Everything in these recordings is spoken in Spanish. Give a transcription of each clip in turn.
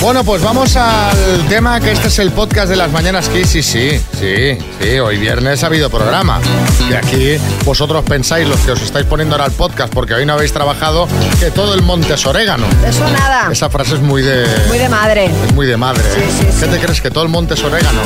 Bueno, pues vamos al tema que este es el podcast de las mañanas Kiss. Sí, sí, sí, sí. Hoy viernes ha habido programa. Y aquí vosotros pensáis, los que os estáis poniendo ahora el podcast, porque hoy no habéis trabajado, que todo el monte es orégano. Eso nada. Esa frase es muy de... Muy de madre. Es muy de madre. ¿eh? Sí, ¿Qué sí. te crees? ¿Que todo el monte es orégano?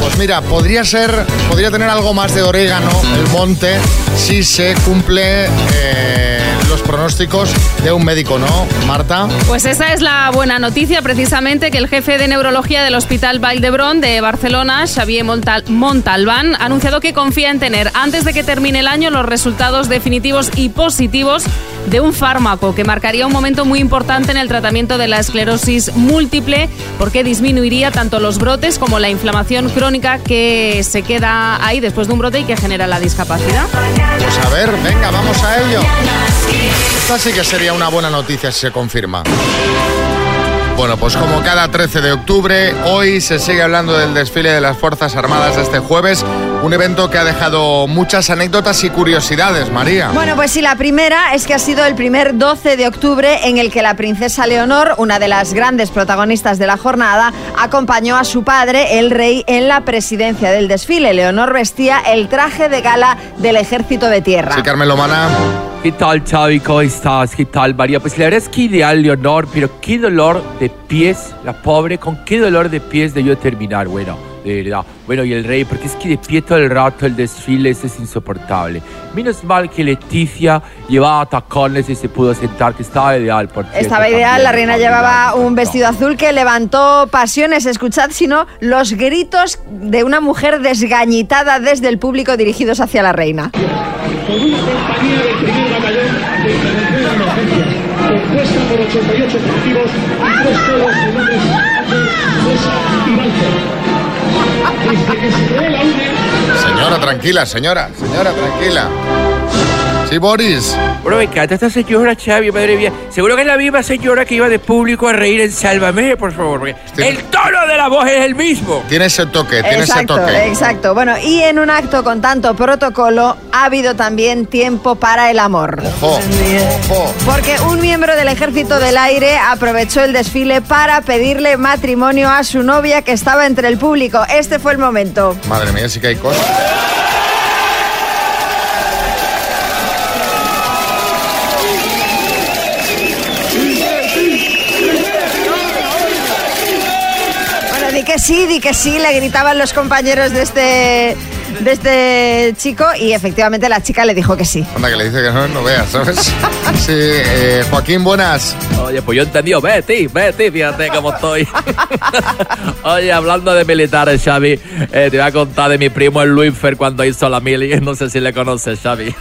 Pues mira, podría ser, podría tener algo más de orégano el monte si se cumple eh, los pronósticos de un médico, ¿no, Marta? Pues esa es la buena noticia, precisamente que el jefe de neurología del Hospital Vall d'Hebron de Barcelona, Xavier Montal- Montalbán, ha anunciado que confía en tener antes de que termine el año los resultados definitivos y positivos de un fármaco que marcaría un momento muy importante en el tratamiento de la esclerosis múltiple porque disminuiría tanto los brotes como la inflamación crónica que se queda ahí después de un brote y que genera la discapacidad. Pues a ver, venga, vamos a ello. Esta sí que sería una buena noticia si se confirma. Bueno, pues como cada 13 de octubre, hoy se sigue hablando del desfile de las Fuerzas Armadas de este jueves, un evento que ha dejado muchas anécdotas y curiosidades, María. Bueno, pues sí, la primera es que ha sido el primer 12 de octubre en el que la princesa Leonor, una de las grandes protagonistas de la jornada, acompañó a su padre, el rey, en la presidencia del desfile. Leonor vestía el traje de gala del ejército de tierra. Sí, Carmen Lomana. ¿Qué tal, Xavi? ¿Cómo estás? ¿Qué tal, María? Pues la verdad es que ideal, Leonor, pero qué dolor de pies, la pobre, con qué dolor de pies debió terminar, bueno, de verdad. Bueno, y el rey, porque es que de pie todo el rato el desfile eso es insoportable. Menos mal que Leticia llevaba tacones y se pudo sentar, que estaba ideal, por cierto, Estaba ideal, también, la reina llevaba un vestido azul que levantó pasiones. Escuchad, sino los gritos de una mujer desgañitada desde el público dirigidos hacia la reina. con una compañía del primer batallón de intervención de emergencia, compuesta por 88 efectivos y tres todos de nombres Mesa y Balfour. Señora, tranquila, señora, señora, tranquila. Sí, Boris. Bro, me encanta esta señora, Xavi, madre mía. Seguro que es la misma señora que iba de público a reír en Sálvame, por favor. porque Sí. El tono de la voz es el mismo. Tiene ese toque, tiene Exacto, ese toque. exacto. Bueno, y en un acto con tanto protocolo ha habido también tiempo para el amor. Ojo, ojo. Porque un miembro del Ejército del Aire aprovechó el desfile para pedirle matrimonio a su novia que estaba entre el público. Este fue el momento. Madre mía, sí que hay cosas. Bueno, di que sí, di que sí, le gritaban los compañeros de este, de este chico y efectivamente la chica le dijo que sí. Anda, que le dice que no, no veas, ¿sabes? Sí, eh, Joaquín, buenas. Oye, pues yo he entendido. Vete, vete, fíjate cómo estoy. Oye, hablando de militares, Xavi, eh, te voy a contar de mi primo el Luisfer cuando hizo la mili. No sé si le conoces, Xavi.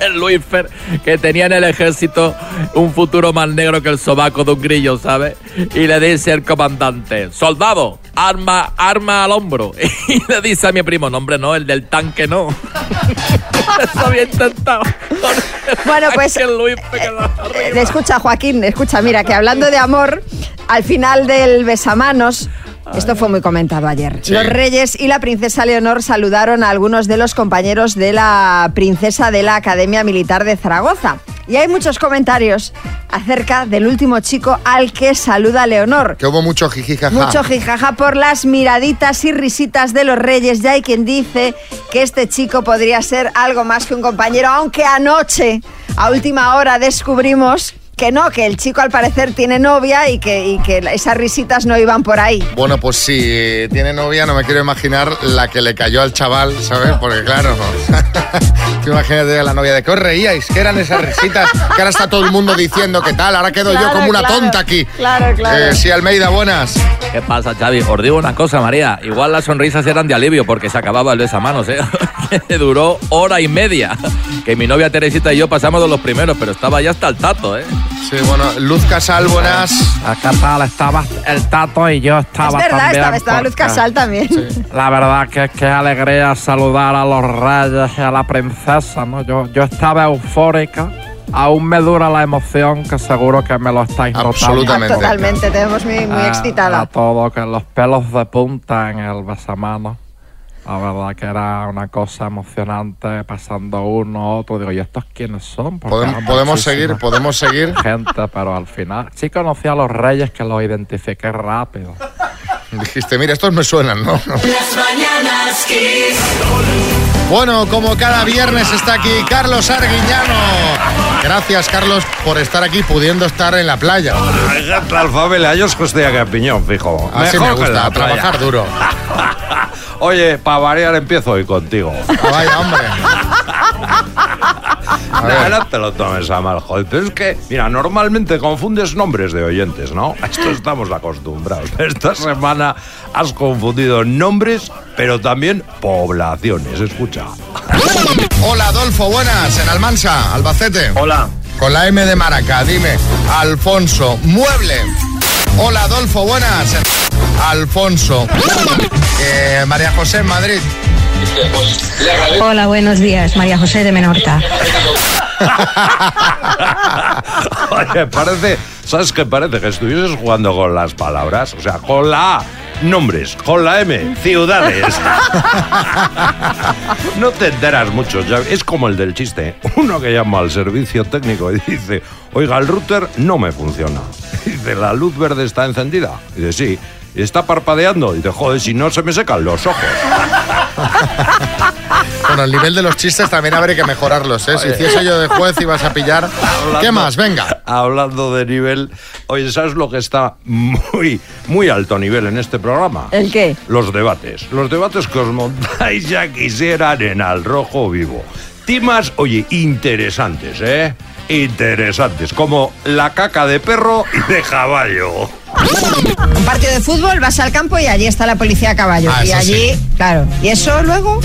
el Luisfer, que tenía en el ejército un futuro más negro que el sobaco de un grillo, ¿sabes? Y le dice al comandante, soldado, arma, arma al hombro. Y le dice a mi primo, no, hombre, no, el del tanque no. Eso había intentado. Bueno, pues, Eh, arriba. Escucha, Joaquín, escucha, mira, que hablando de amor, al final del besamanos, esto fue muy comentado ayer. Sí. Los reyes y la princesa Leonor saludaron a algunos de los compañeros de la princesa de la Academia Militar de Zaragoza. Y hay muchos comentarios acerca del último chico al que saluda Leonor. Que hubo mucho jijijaja. Mucho jijaja por las miraditas y risitas de los reyes. Ya hay quien dice que este chico podría ser algo más que un compañero, aunque anoche, a última hora, descubrimos que no, que el chico al parecer tiene novia y que, y que esas risitas no iban por ahí. Bueno, pues si tiene novia, no me quiero imaginar la que le cayó al chaval, ¿sabes? Porque claro, tú imagínate a la novia de que os reíais, que eran esas risitas, que ahora está todo el mundo diciendo que tal, ahora quedo yo como una claro. tonta aquí. Claro, claro. Eh, sí, Almeida, buenas. ¿Qué pasa, Xavi? Os digo una cosa, María. Igual las sonrisas eran de alivio porque se acababa el besamanos, ¿eh? Que Duró hora y media. Que mi novia Teresita y yo pasamos de los primeros, pero estaba ya hasta el tato, ¿eh? Sí, bueno, Luz Casal, buenas. Acá tal, estaba el Tato y yo estaba es verdad, también. estaba, estaba Luz Casal también. La verdad que qué alegría saludar a los reyes y a la princesa, ¿no? Yo, yo estaba eufórica aún me dura la emoción que seguro que me lo estáis notando. Absolutamente. Totalmente, te vemos muy, muy Ah, excitada. A todo, que los pelos de punta en el besamano. La verdad que era una cosa emocionante, pasando uno, otro. Digo, ¿y estos quiénes son? Podemos, podemos seguir, podemos seguir. Gente, pero al final sí conocí a los reyes que los identifiqué rápido. Dijiste, mira, estos me suenan, ¿no? Las mañanas Kiss. Bueno, como cada viernes está aquí Carlos Arguiñano. Gracias, Carlos, por estar aquí pudiendo estar en la playa. Fíjate, al familia, yo es que estoy a piñón, fijo. Así me Mejor que en gusta, la playa. trabajar duro. Oye, para variar empiezo hoy contigo. Ah, Vaya, hombre. No, no te lo tomes a mal, joder. Pero es que, mira, normalmente confundes nombres de oyentes, ¿no? A esto estamos acostumbrados. Esta semana has confundido nombres, pero también poblaciones. Escucha. Hola, Adolfo, buenas, en Almansa, Albacete. Hola. Con la M de Maraca, dime. Alfonso, mueble. Hola, Adolfo, buenas. en- Alfonso. Eh, María José, en Madrid. Hola, buenos días, María José de Menorca. Oye, parece, ¿sabes qué parece? Que estuvieses jugando con las palabras. O sea, con la A, nombres, con la M, ciudades. no te enteras mucho, ya- es como el del chiste. Uno que llama al servicio técnico y dice, oiga, el router no me funciona. Dice, ¿la luz verde está encendida? Dice, sí. ¿Y está parpadeando? Dice, joder, si no se me secan los ojos. Bueno, el nivel de los chistes también habría que mejorarlos, ¿eh? Si hiciese yo de juez ibas a pillar. ¿Qué más? Venga. Hablando de nivel, oye, ¿sabes lo que está muy, muy alto nivel en este programa? ¿El qué? Los debates. Los debates que os montáis ya quisieran en Al Rojo Vivo. Temas, oye, interesantes, ¿eh? Interesantes, como la caca de perro y de caballo. Un partido de fútbol, vas al campo y allí está la policía a caballo. Ah, y allí, sí. claro. ¿Y eso luego?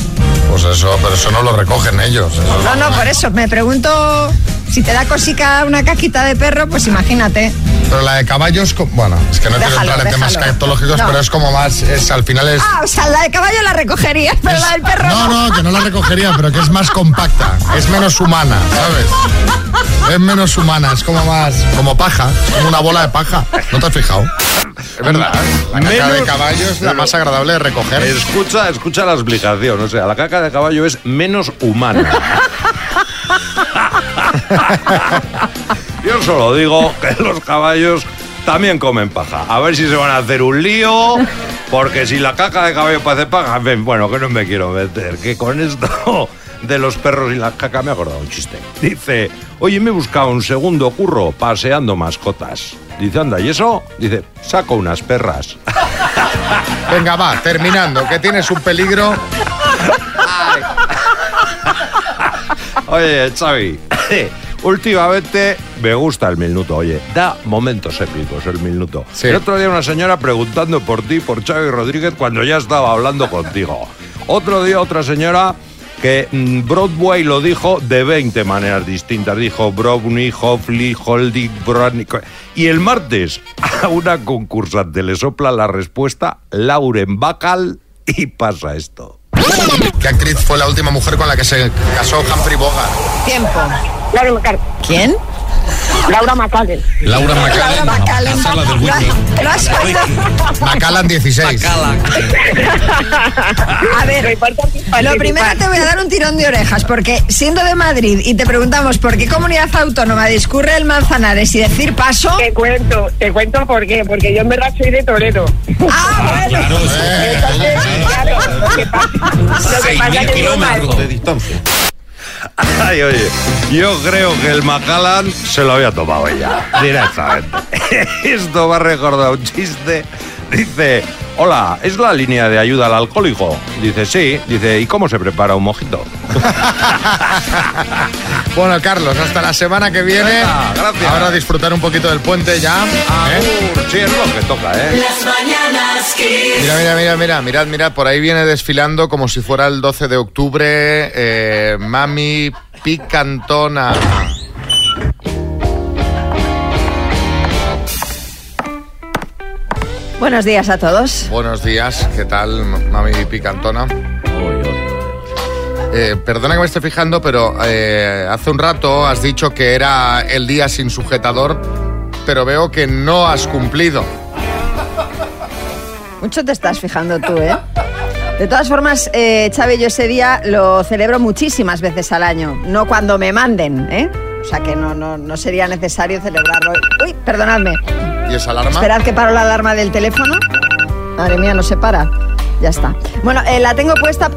Pues eso, pero eso no lo recogen ellos. eso No, no, por eso. Me pregunto si te da cosica una caquita de perro, pues imagínate. Pero la de caballos, bueno, es que no quiero Déjalo, entrar en temas déjalo. criptológicos, No. pero es como más, es al final es... Ah, o sea, la de caballo la recogerías, pero la del perro No, no. no, que no la recogería, pero que es más compacta, es menos humana, ¿sabes? Es menos humana, es como más, como paja, como una bola de paja. ¿No te has fijado? Es verdad, la caca de caballo es la más agradable de recoger. Escucha, escucha la explicación. O sea, la caca de caballo es menos humana. Yo solo digo que los caballos también comen paja. A ver si se van a hacer un lío. Porque si la caca de caballo parece paja, ven, bueno, que no me quiero meter. Que con esto de los perros y la caca me he acordado un chiste. Dice, oye, me he buscado un segundo curro paseando mascotas. Dice, anda, ¿y eso? Dice, saco unas perras. Venga, va, terminando, que tienes un peligro. Oye, Xavi, últimamente me gusta el minuto, oye, da momentos épicos el minuto. Sí. El otro día una señora preguntando por ti, por Xavi Rodríguez, cuando ya estaba hablando contigo. Otro día otra señora que mm, Broadway lo dijo de 20 maneras distintas. Dijo Brownie, Hoffley, Holding, Brownie. Y el martes a una concursante le sopla la respuesta Lauren Bacall y pasa esto. ¿Qué actriz fue la última mujer con la que se casó Humphrey Bogart? Tiempo. Laura Macal. ¿Quién? Laura Macallen. Laura Laura Macallen. Lo has oído. Macallan 16. A ver, lo primero te voy a dar un tirón de orejas, porque siendo de Madrid y te preguntamos por qué comunidad autónoma discurre el Manzanares y decir paso. Te cuento, te cuento por qué, porque yo en verdad soy de Toledo. Ah, bueno. Entonces, claro, lo que pasa, lo que pasa es que yo mal. Ay, oye, yo creo que el Macallan se lo había tomado ella, directamente. Esto va a recordar un chiste. Dice, hola, ¿es la línea de ayuda al alcohólico? Dice, sí. Dice, ¿y cómo se prepara un mojito? Bueno, Carlos, hasta la semana que viene. Venga, gracias. Ahora a disfrutar un poquito del puente ya. ¿eh? Sí, es lo que toca, ¿eh? Las mañanas Kiss. Mira, mira, mira, mira, mirad, mirad, por ahí viene desfilando como si fuera el 12 de octubre, eh, Mami Picantona. Buenos días a todos. Buenos días, ¿qué tal, Mami Picantona? Eh, perdona que me esté fijando, pero eh, hace un rato has dicho que era el día sin sujetador, pero veo que no has cumplido. Mucho te estás fijando tú, ¿eh? De todas formas, eh, Xavi, yo ese día lo celebro muchísimas veces al año, no cuando me manden, ¿eh? O sea que no, no, no sería necesario celebrarlo. Uy, perdonadme. ¿Y esa alarma? Esperad que paro la alarma del teléfono. Madre mía, no se para. Ya está. Bueno, eh, la tengo puesta.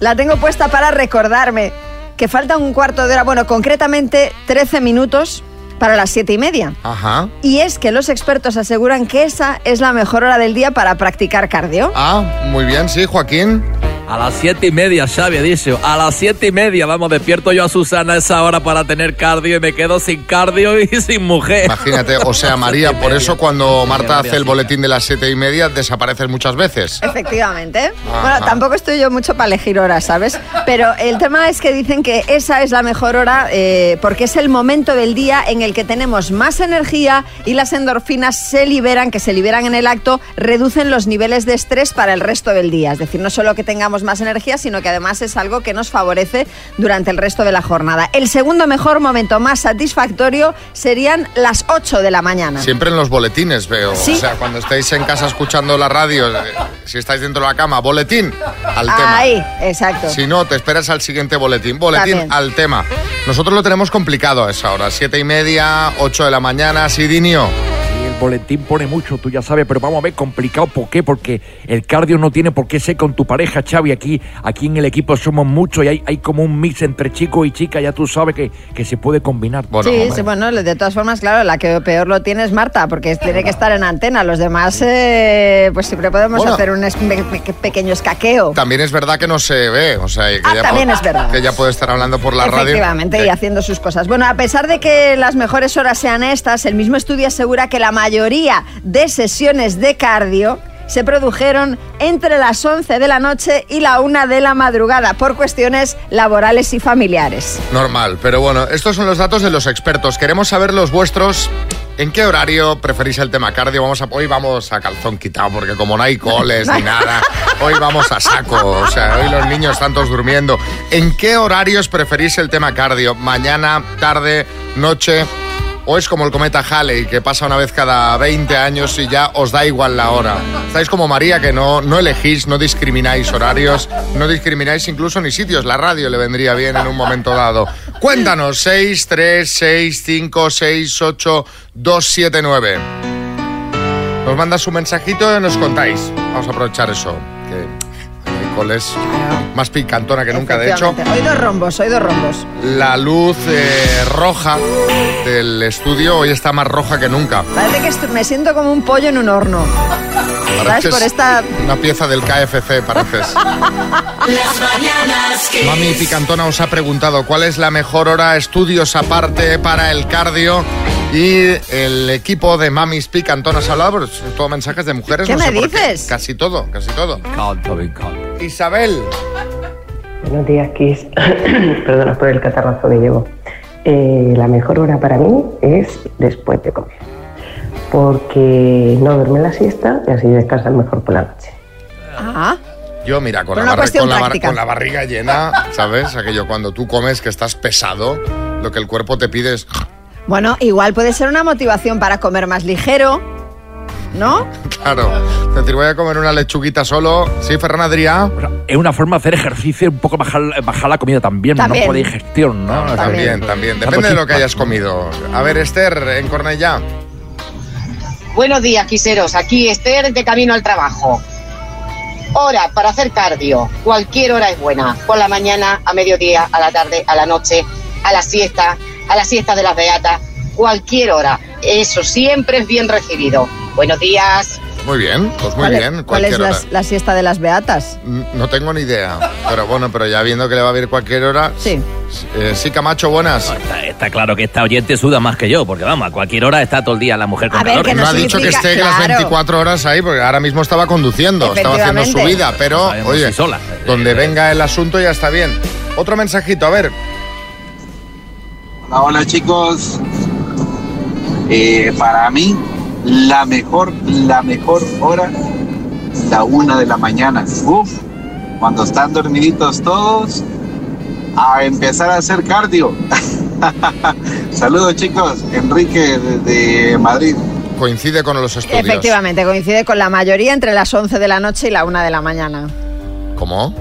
La tengo puesta para recordarme que falta un cuarto de hora, bueno, concretamente 13 minutos para las siete y media. Ajá. Y es que los expertos aseguran que esa es la mejor hora del día para practicar cardio. Ah, muy bien, sí, Joaquín. A las siete y media, Xavi, dicho. A las siete y media, vamos, despierto yo a Susana a esa hora para tener cardio y me quedo sin cardio y sin mujer. Imagínate, o sea, María, por eso cuando Marta hace el boletín de las siete y media desapareces muchas veces. Efectivamente. Ajá. Bueno, tampoco estoy yo mucho para elegir horas, ¿sabes? Pero el tema es que dicen que esa es la mejor hora eh, porque es el momento del día en el que tenemos más energía y las endorfinas se liberan, que se liberan en el acto, reducen los niveles de estrés para el resto del día. Es decir, no solo que tengamos más energía, sino que además es algo que nos favorece durante el resto de la jornada. El segundo mejor momento más satisfactorio serían las 8 de la mañana. Siempre en los boletines veo. Sí. O sea, cuando estáis en casa escuchando la radio, eh, si estáis dentro de la cama, boletín al tema. Ahí, exacto. Si no, te esperas al siguiente boletín. Boletín También. al tema. Nosotros lo tenemos complicado a esa hora. Siete y media, ocho de la mañana, Sidinio. Boletín pone mucho, tú ya sabes, pero vamos a ver, complicado, ¿por qué? Porque el cardio no tiene por qué ser con tu pareja, Xavi, aquí, aquí en el equipo somos muchos y hay, hay como un mix entre chico y chica, ya tú sabes que, que se puede combinar. Bueno, sí, bueno, de todas formas, claro, la que peor lo tiene es Marta, porque tiene que estar en antena. Los demás, eh, pues siempre podemos Bueno. hacer un es- pe- pe- pequeño escaqueo. También es verdad que no se ve, o sea, que, Ah, ya, también es verdad. que ya puede estar hablando por la radio. Efectivamente, y haciendo sus cosas. Bueno, a pesar de que las mejores horas sean estas, el mismo estudio asegura que la mayoría de sesiones de cardio se produjeron entre las 11 de la noche y la 1 de la madrugada por cuestiones laborales y familiares. Normal, pero bueno, estos son los datos de los expertos. Queremos saber los vuestros. ¿En qué horario preferís el tema cardio? Vamos a, hoy vamos a calzón quitado, porque como no hay coles ni nada, hoy vamos a saco. O sea, hoy los niños están todos durmiendo. ¿En qué horarios preferís el tema cardio? ¿Mañana, tarde, noche? ¿O es como el cometa Halley, que pasa una vez cada 20 años y ya os da igual la hora? Estáis como María, que no, no elegís, no discrimináis horarios, no discrimináis incluso ni sitios. La radio le vendría bien en un momento dado. Cuéntanos, 6, 3, 6, 5, 6, 8, 2, 7, 9. Nos mandas un mensajito y nos contáis. Vamos a aprovechar eso. Nicole es más picantona que nunca. De hecho. Hoy dos rombos, hoy dos rombos. la luz eh, roja del estudio hoy está más roja que nunca. Parece que me siento como un pollo en un horno. Por esta... Una pieza del KFC, pareces. Las mañanas Kiss. Mami Picantona os ha preguntado cuál es la mejor hora, estudios aparte para el cardio. Y el equipo de Mamis Picantonas ha hablado, pues, todo mensajes de mujeres. ¿Qué no sé me por qué. dices? Casi todo, casi todo. Isabel, Buenos días, Kiss. Perdona por el catarrazo que llevo. Eh, la mejor hora para mí es después de comer. Porque no duerme la siesta y así descansas mejor por la noche. Ah, yo mira, con, la, barri- con, la bar- con la barriga llena, ¿sabes? Aquello cuando tú comes que estás pesado, lo que el cuerpo te pide es... bueno, igual puede ser una motivación para comer más ligero, ¿no? Claro, es decir, voy a comer una lechuguita solo. Sí, Ferran Adrià. Es una forma de hacer ejercicio y un poco bajar, bajar la comida también, También. ¿no? Por digestión, ¿no? O sea, También, también. Depende de lo que hayas comido. A ver, Esther, en Cornellá. Buenos días, quiseros. Aquí Esther de camino al trabajo. Hora para hacer cardio. Cualquier hora es buena. Por la mañana, a mediodía, a la tarde, a la noche, a la siesta, a la siesta de las beatas. Cualquier hora. Eso siempre es bien recibido. Buenos días. Muy bien, pues muy ¿Cuál es- bien. ¿Cuál es la, siesta de las beatas? No tengo ni idea. Pero bueno, pero ya viendo que le va a vir cualquier hora. Sí. Eh, sí, Camacho, buenas. Está, está claro que esta oyente suda más que yo, porque vamos, a cualquier hora está todo el día la mujer con A ver, calor. que No no ha dicho que esté las claro. 24 horas ahí, porque ahora mismo estaba conduciendo, estaba haciendo su vida, pero No oye, si sola. donde venga el asunto ya está bien. Otro mensajito, a ver. Hola, hola chicos. Eh, para mí, la mejor, la mejor hora, la una de la mañana. Uf, cuando están dormiditos todos, a empezar a hacer cardio. Saludos chicos, Enrique desde Madrid. Coincide con los estudios. Efectivamente, coincide con la mayoría entre las 11 de la noche y la 1 de la mañana. ¿Cómo?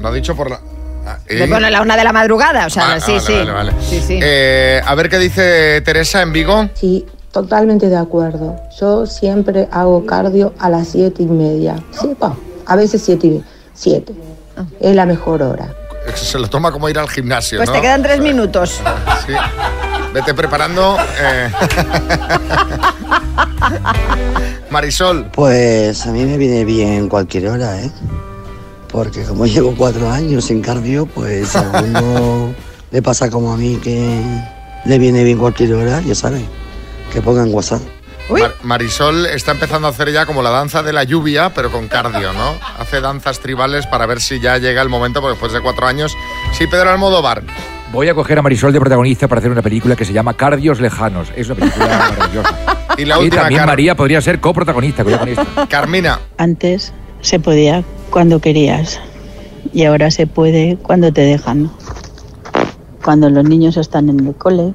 ¿No ha dicho por la...? Ah, ¿eh? Bueno, la 1 de la madrugada, o sea, Ah, sí, vale, sí. vale, vale. Sí, sí. Eh, a ver qué dice Teresa en Vigo. Sí, totalmente de acuerdo. Yo siempre hago cardio a las siete y media. Sí, pa, a veces siete y siete. Es la mejor hora. Se lo toma como ir al gimnasio, Pues ¿no? te quedan tres minutos. Sí. Vete preparando. eh. Marisol. Pues a mí me viene bien cualquier hora, ¿eh? Porque como llevo cuatro años en cardio, pues a uno le pasa como a mí que le viene bien cualquier hora, ya saben, que pongan WhatsApp. Mar- Marisol está empezando a hacer ya como la danza de la lluvia, pero con cardio, ¿no? Hace danzas tribales para ver si ya llega el momento, porque después de cuatro años. Sí, Pedro Almodóvar. Voy a coger a Marisol de protagonista para hacer una película que se llama Cardios Lejanos. Es una película maravillosa. Y la última, también Car- María podría ser coprotagonista. con esto. Carmina. Antes se podía cuando querías y ahora se puede cuando te dejan. Cuando los niños están en el cole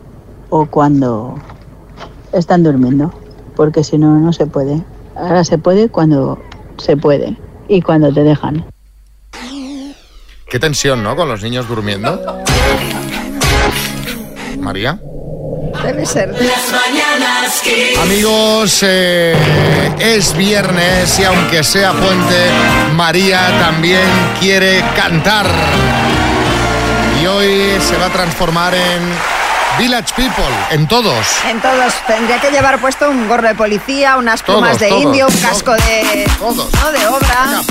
o cuando están durmiendo, porque si no, no se puede. Ahora se puede cuando se puede y cuando te dejan. Qué tensión, ¿no? Con los niños durmiendo. María. Debe ser. Las mañanas Kiss. Amigos, eh, es viernes y aunque sea puente, María también quiere cantar. Y hoy se va a transformar en Village People, en todos. En todos. Tendría que llevar puesto un gorro de policía, unas plumas Todos, de todos, indio, un casco de, ¿no? de obra.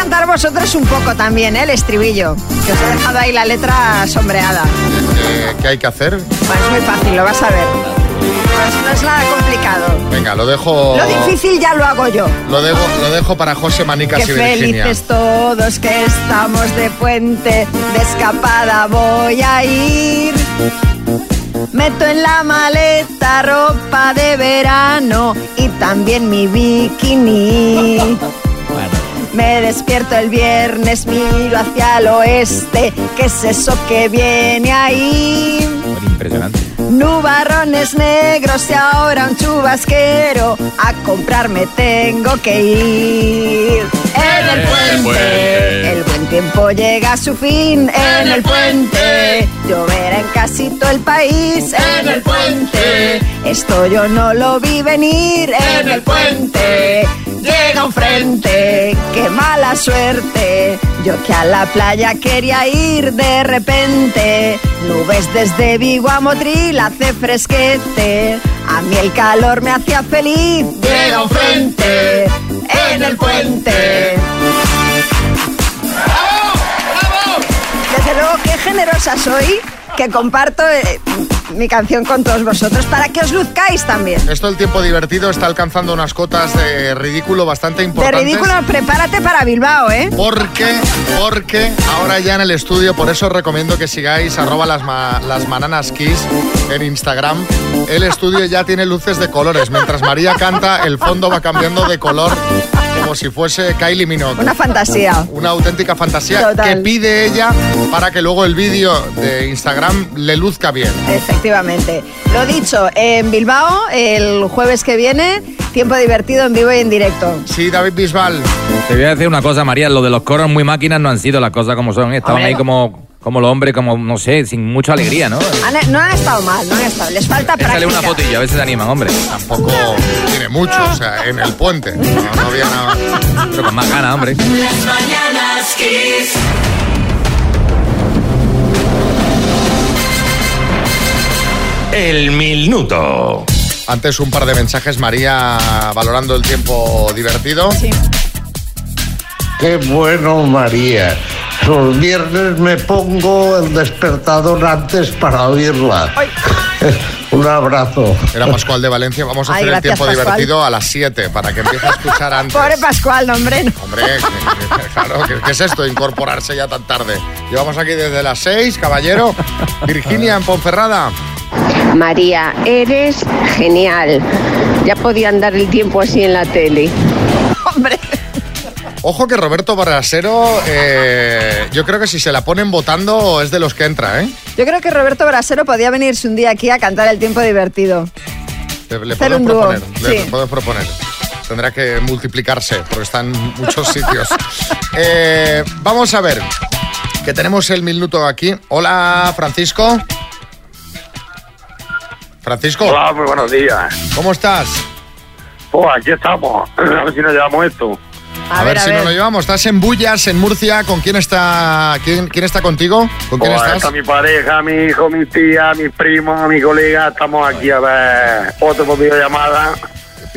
Cantar vosotros un poco también, ¿eh? el estribillo. Que os he dejado ahí la letra sombreada. Eh, ¿Qué hay que hacer? Bueno, es muy fácil, lo vas a ver. No es, no es nada complicado. Venga, lo dejo. Lo difícil ya lo hago yo. Lo dejo, lo dejo para José Manicas Qué y Virginia. felices todos que estamos de puente, de escapada voy a ir. Meto en la maleta ropa de verano y también mi bikini. Me despierto el viernes, miro hacia el oeste, ¿qué es eso que viene ahí? Impresionante. Nubarrones negros y ahora un chubasquero. A comprarme tengo que ir. En el puente. El buen tiempo llega a su fin. En el puente. Lloverá en casi todo el país. En el puente. Esto yo no lo vi venir. En el puente. Llega un frente, qué mala suerte. Yo que a la playa quería ir de repente. Nubes desde Vigo a Motril hace fresquete. A mí el calor me hacía feliz. Llega un frente en el puente. Desde luego, qué generosa soy que comparto eh, mi canción con todos vosotros para que os luzcáis también. Esto el tiempo divertido está alcanzando unas cotas de ridículo bastante De importantes. ridículo, prepárate para Bilbao, ¿eh? Porque, porque ahora ya en el estudio, por eso os recomiendo que sigáis arroba las, ma- las mananas kiss en Instagram. El estudio ya tiene luces de colores. Mientras María canta, el fondo va cambiando de color como si fuese Kylie Minogue. Una fantasía. Una auténtica fantasía Total. que pide ella para que luego el vídeo de Instagram le luzca bien. Efectivamente. Lo dicho, en Bilbao, el jueves que viene, tiempo divertido en vivo y en directo. Sí, David Bisbal. Te voy a decir una cosa, María. Lo de los coros muy máquinas no han sido las cosas como son. Estaban ahí como, como los hombres, como, no sé, sin mucha alegría, ¿no? Han- no han estado mal, no han estado. Les falta Échale práctica. una fotillo, a veces se animan, hombre. Tampoco tiene mucho, o sea, en el puente. No, no había nada. Pero con más ganas, hombre. Las mañanas Kiss. El minuto. Antes un par de mensajes, María, valorando el tiempo divertido. Sí. Qué bueno, María. Los viernes me pongo el despertador antes para oírla. Un abrazo. Era Pascual de Valencia. Vamos a Ay, hacer el tiempo Pascual. divertido a las 7 para que empiece a escuchar antes. Pobre Pascual, no, hombre. no. Hombre, que- que- claro, ¿qué, qué es esto? Incorporarse ya tan tarde. Llevamos aquí desde las 6, caballero. Virginia en Ponferrada. María, eres genial. Ya podían dar el tiempo así en la tele. Hombre. Ojo que Roberto Barrasero, eh, yo creo que si se la ponen votando es de los que entra, ¿eh? Yo creo que Roberto Brasero podía venirse un día aquí a cantar el tiempo divertido. Le, le Hacer puedo un dúo, proponer, le sí. puedo proponer. Tendrá que multiplicarse porque está en muchos sitios. Eh, vamos a ver, que tenemos el minuto aquí. Hola, Francisco. Francisco. Hola, muy buenos días. ¿Cómo estás? Pues aquí estamos. A ver si nos llevamos esto. A, ver, si nos lo llevamos. Estás en Bullas, en Murcia. ¿Con quién está, quién, quién está contigo? ¿Con quién Pues estás? está mi pareja, mi hijo, mi tía, mi primo, mi colega. Estamos aquí a ver otro por videollamada.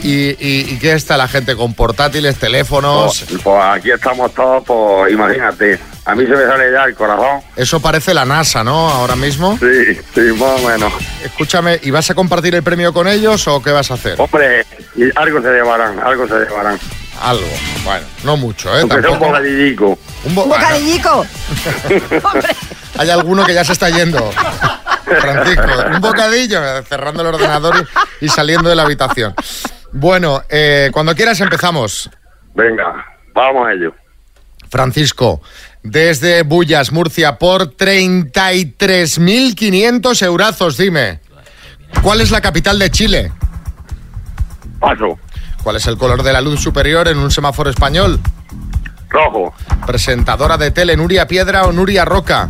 ¿Y, y, y qué está la gente con portátiles, teléfonos? Pues, pues aquí estamos todos, pues imagínate. A mí se me sale ya el corazón. Eso parece la NASA, ¿no? Ahora mismo. Sí, sí, más o menos. Escúchame, ¿y vas a compartir el premio con ellos o qué vas a hacer? Hombre, algo se llevarán, algo se llevarán. Algo. Bueno, no mucho, ¿eh? Sea un Tampoco. bocadillico. Un, bo- Un bocadillico. Hay alguno que ya se está yendo. Francisco, un bocadillo, cerrando el ordenador y, y saliendo de la habitación. Bueno, eh, cuando quieras empezamos. Venga, vamos a ello. Francisco, desde Bullas, Murcia, por 33.500 eurazos, dime. ¿Cuál es la capital de Chile? Paso. ¿Cuál es el color de la luz superior en un semáforo español? Rojo. Presentadora de tele, Nuria Piedra o Nuria Roca.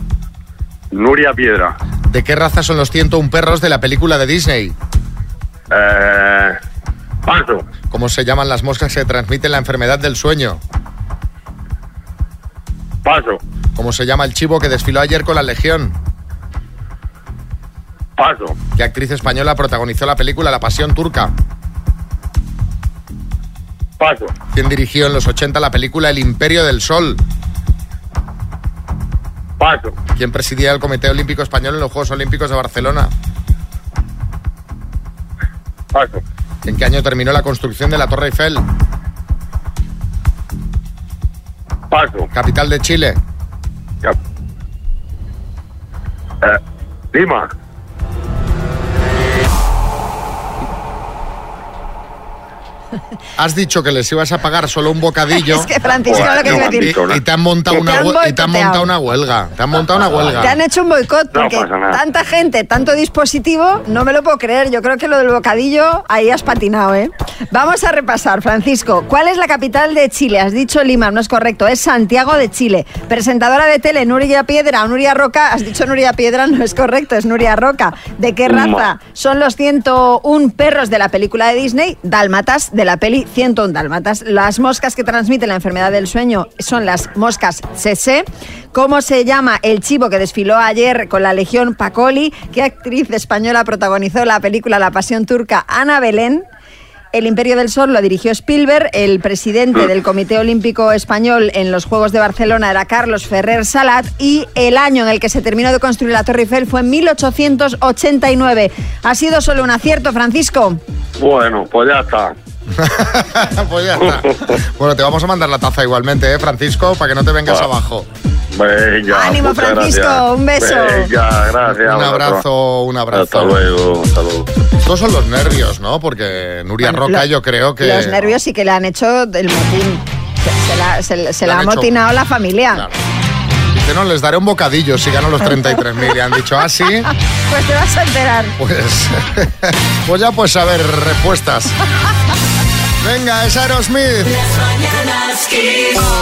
Nuria Piedra. ¿De qué raza son los 101 perros de la película de Disney? Eh, paso. ¿Cómo se llaman las moscas que transmiten la enfermedad del sueño? Paso. ¿Cómo se llama el chivo que desfiló ayer con la Legión? Paso. ¿Qué actriz española protagonizó la película La Pasión Turca? Paso. ¿Quién dirigió en los 80 la película El Imperio del Sol? Paso. ¿Quién presidía el Comité Olímpico Español en los Juegos Olímpicos de Barcelona? Paso. ¿En qué año terminó la construcción de la Torre Eiffel? Paso. Capital de Chile. Eh, Lima. Has dicho que les ibas a pagar solo un bocadillo. Es que, Francisco, lo que te iba a decir. Y, y te han montado una te han hue- y te han montado una huelga. Te han montado una huelga. Te han hecho un boicot porque tanta gente, tanto dispositivo, no me lo puedo creer. Yo creo que lo del bocadillo ahí has patinado, ¿eh? Vamos a repasar, Francisco. ¿Cuál es la capital de Chile? Has dicho Lima, no es correcto, es Santiago de Chile. Presentadora de tele, Nuria Piedra o Nuria Roca. Has dicho Nuria Piedra, no es correcto, es Nuria Roca. ¿De qué raza son los 101 perros de la película de Disney? Dálmatas, de la peli 101 Dálmatas. Las moscas que transmiten la enfermedad del sueño son las moscas CC. ¿Cómo se llama el chivo que desfiló ayer con la Legión Pacoli? ¿Qué actriz española protagonizó la película La Pasión Turca? Ana Belén. El Imperio del Sol lo dirigió Spielberg. El presidente del Comité Olímpico Español en los Juegos de Barcelona era Carlos Ferrer Salat. Y el año en el que se terminó de construir la Torre Eiffel fue en 1889. Ha sido solo un acierto, Francisco. Bueno, pues ya está. pues ya está. Bueno, te vamos a mandar la taza igualmente, ¿eh, Francisco? Para que no te vengas Va. abajo. Venga. Ánimo, Francisco, gracias. un beso. Venga, gracias. Un abrazo, un abrazo. Hasta luego, hasta luego. Estos son los nervios, ¿no? Porque Nuria Bueno, Roca lo- yo creo que... Los nervios sí que le han hecho del motín. Se, se la, se- se Le la han ha hecho- motinado la familia. Dice, no, les daré un bocadillo si gano los 33.000. Y han dicho, ah, sí, Pues te vas a enterar. pues... pues ya pues a ver, respuestas. Venga, es Aerosmith.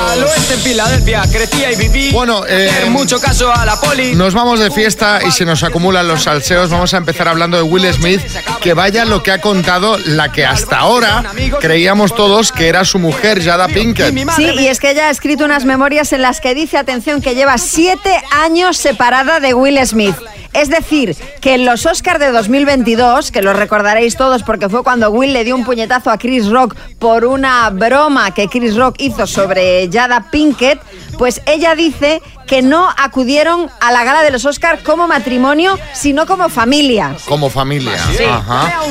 Al oeste en Filadelfia crecía y viví. Bueno, eh, Hacer mucho caso a la poli. Nos vamos de fiesta y se nos acumulan los salseos. Vamos a empezar hablando de Will Smith, que vaya lo que ha contado la que hasta ahora creíamos todos que era su mujer, Jada Pinkett. Sí, y es que ella ha escrito unas memorias en las que dice, atención, que lleva siete años separada de Will Smith. Es decir, que en los Oscars de 2022, que lo recordaréis todos porque fue cuando Will le dio un puñetazo a Chris Rock por una broma que Chris Rock hizo sobre Jada Pinkett, pues ella dice que no acudieron a la gala de los Oscars como matrimonio, sino como familia. Como familia. Sí. Ajá.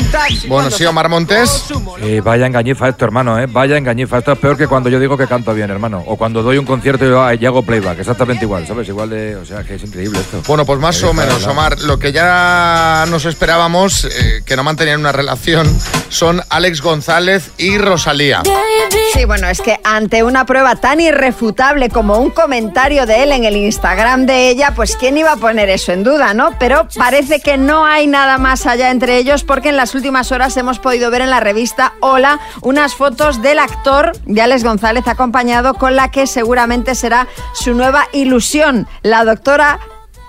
Bueno, sí, Omar Montes. Eh, vaya engañifa esto, hermano, ¿eh? Vaya engañifa. Esto es peor que cuando yo digo que canto bien, hermano. O cuando doy un concierto y, ah, y hago playback. Exactamente igual, ¿sabes? Igual de... O sea, que es increíble esto. Bueno, pues más o menos. Omar. Lo que ya nos esperábamos, eh, que no mantenían una relación, son Alex González y Rosalía. Sí, bueno, es que ante una prueba tan irrefutable como un comentario de él en el Instagram de ella, pues quién iba a poner eso en duda, ¿no? Pero parece que no hay nada más allá entre ellos porque en las últimas horas hemos podido ver en la revista Hola unas fotos del actor de Alex González acompañado con la que seguramente será su nueva ilusión, la doctora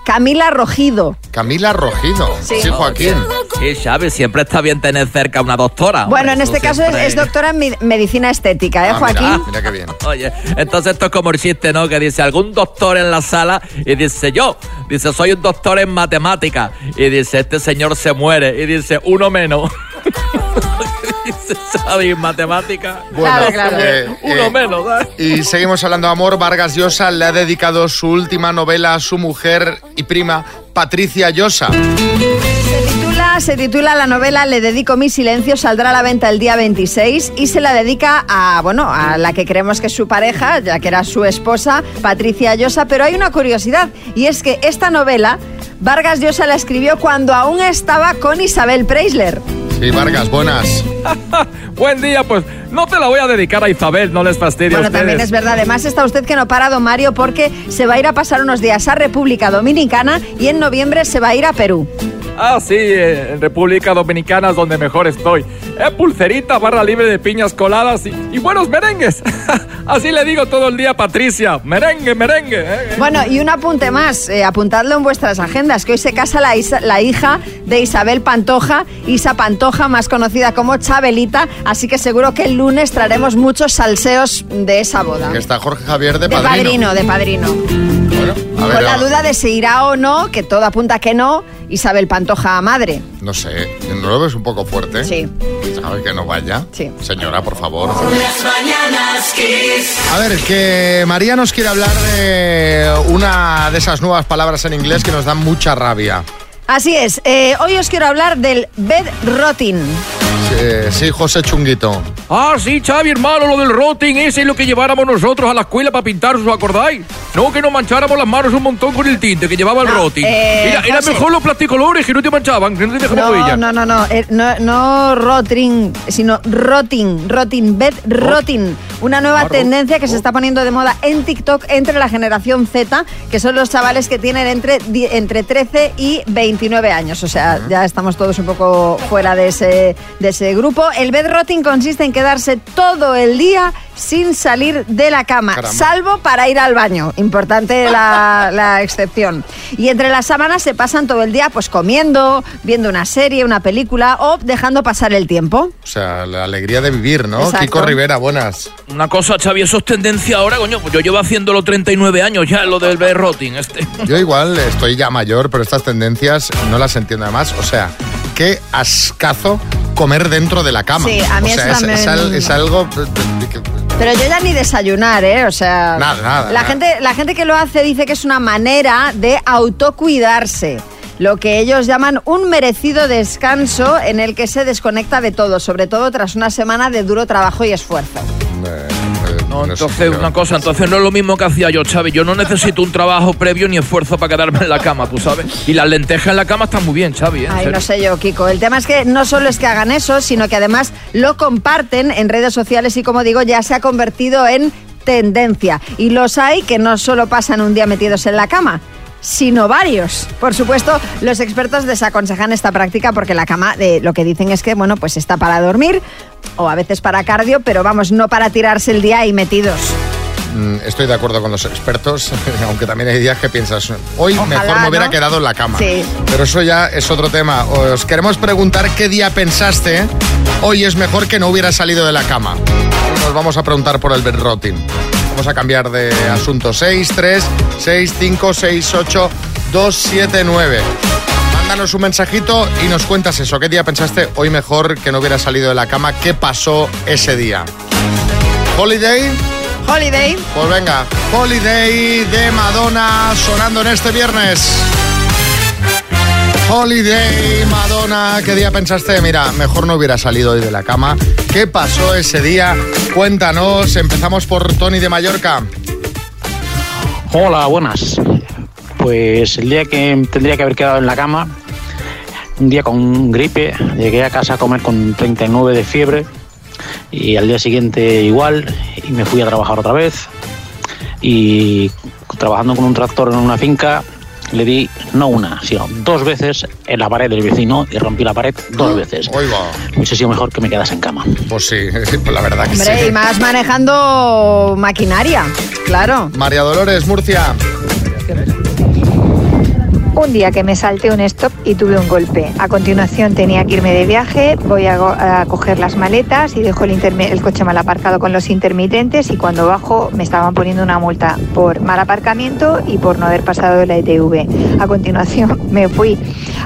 Camila Rogido. Camila Rogido. Sí. Sí, Joaquín. Sí, Xavi, siempre está bien tener cerca una doctora. Bueno, hombre, en este caso es, siempre- es doctora en medicina estética, ¿eh, Ah, Joaquín? mira, Mira qué bien. Oye, entonces esto es como el chiste, ¿no? Que dice algún doctor en la sala y dice yo, dice soy un doctor en matemática y dice este señor se muere y dice uno menos. dice Xavi en matemática. Bueno, no se muere, eh, uno eh, menos. ¿sabes? Y seguimos hablando de amor. Vargas Llosa le ha dedicado su última novela a su mujer y prima, Patricia Llosa. Se titula, se titula la novela Le dedico mi silencio, saldrá a la venta el día 26 y se la dedica a, bueno, a la que creemos que es su pareja, ya que era su esposa, Patricia Llosa, pero hay una curiosidad y es que esta novela Vargas Llosa la escribió cuando aún estaba con Isabel Preisler. Sí, Vargas, buenas. Buen día, pues no te la voy a dedicar a Isabel, no les fastidie a Bueno, ustedes. también es verdad. Además, está usted que no para, don Mario, porque se va a ir a pasar unos días a República Dominicana y en noviembre se va a ir a Perú. Ah, sí, eh, en República Dominicana es donde mejor estoy. Eh, pulserita, barra libre de piñas coladas y, y buenos merengues. Así le digo todo el día a Patricia. Merengue, merengue. eh. Bueno, y un apunte más, eh, apuntadlo en vuestras agendas, que hoy se casa la, isa- la hija de Isabel Pantoja, Isa Pantoja, más conocida como Chabelita, así que seguro que el lunes traeremos muchos salseos de esa boda. Que está Jorge Javier de De padrino. padrino, de padrino. Bueno, a ver, Con la duda de si irá o no, que todo apunta que no, Isabel Pantoja madre. No sé, ¿no lo ves un poco fuerte? Sí. ¿Sabes que no vaya? Sí. Señora, por favor. Las mañanas Kiss. A ver, que María nos quiere hablar de una de esas nuevas palabras en inglés que nos dan mucha rabia. Así es, eh, hoy os quiero hablar del bed rotting. Sí, sí, José Chunguito. Ah, sí, Xavi, hermano, lo del rotting, ese es lo que lleváramos nosotros a la escuela para pintar, ¿os acordáis? No, que nos mancháramos las manos un montón con el tinte que llevaba el rotting. eh, era mejor los plasticolores que no te manchaban, que no te dejaban No, huella. no, no, no, eh, no, no rotting, sino rotting, rotting, bed rotting. Una nueva Ah, tendencia que se está poniendo de moda en TikTok entre la generación Z, que son los chavales que tienen entre, entre 13 y 29 años. O sea, ya estamos todos un poco fuera de ese, de ese grupo. El bed rotting consiste en quedarse todo el día sin salir de la cama, Caramba. salvo para ir al baño. Importante la, la excepción. Y entre las sábanas se pasan todo el día pues comiendo, viendo una serie, una película o dejando pasar el tiempo. O sea, la alegría de vivir, ¿no? Exacto. Kiko Rivera, buenas. Una cosa, Xavi, eso es tendencia ahora, coño. Pues yo llevo haciéndolo 39 años ya, lo del bed rotting este. Yo igual estoy ya mayor, pero estas tendencias no las entiendo además. O sea, qué ascazo comer dentro de la cama. Sí, a mí o sea, eso es, es es algo... eh, Pero yo ya ni desayunar, ¿eh? O sea, Nada, nada, La nada. gente, la gente que lo hace dice que es una manera de autocuidarse. Lo que ellos llaman un merecido descanso en el que se desconecta de todo, sobre todo tras una semana de duro trabajo y esfuerzo. eh, No, entonces, una cosa, entonces no es lo mismo que hacía yo, Xavi. Yo no necesito un trabajo previo ni esfuerzo para quedarme en la cama, tú sabes. Y las lentejas en la cama están muy bien, Xavi. ¿eh? Ay, no sé yo, Kiko. El tema es que no solo es que hagan eso, sino que además lo comparten en redes sociales y, como digo, ya se ha convertido en tendencia. Y los hay que no solo pasan un día metidos en la cama, sino varios. Por supuesto, los expertos desaconsejan esta práctica porque la cama eh, lo que dicen es que, bueno, pues está para dormir o a veces para cardio, pero vamos, no para tirarse el día ahí metidos. Mm, Estoy de acuerdo con los expertos, aunque también hay días que piensas, hoy Ojalá, mejor me hubiera ¿no? quedado en la cama. Sí. Pero eso ya es otro tema. Os queremos preguntar qué día pensaste, hoy es mejor que no hubiera salido de la cama. Nos vamos a preguntar por el bedrotting. Vamos a cambiar de asunto. 6, 3, 6, 5, 6, 8, 2, 7, 9. Mándanos un mensajito y nos cuentas eso. ¿Qué día pensaste hoy mejor que no hubiera salido de la cama? ¿Qué pasó ese día? Holiday Holiday. Pues venga, Holiday de Madonna sonando en este viernes. Holiday, Madonna, ¿qué día pensaste? Mira, mejor no hubiera salido hoy de la cama. ¿Qué pasó ese día? Cuéntanos, empezamos por Tony de Mallorca. Hola, buenas. Pues el día que tendría que haber quedado en la cama, un día con gripe, llegué a casa a comer con 39 de fiebre y al día siguiente igual y me fui a trabajar otra vez y trabajando con un tractor en una finca le di no una, sino dos veces en la pared del vecino y rompí la pared dos veces. Hubiese sido mejor que me quedase en cama. Pues sí, pues la verdad que Hombre, sí. y más manejando maquinaria, claro. María Dolores, Murcia. Un día que me salté un stop y tuve un golpe. A continuación tenía que irme de viaje, voy a, coger las maletas y dejo el coche mal aparcado con los intermitentes y cuando bajo me estaban poniendo una multa por mal aparcamiento y por no haber pasado la ITV. A continuación me fui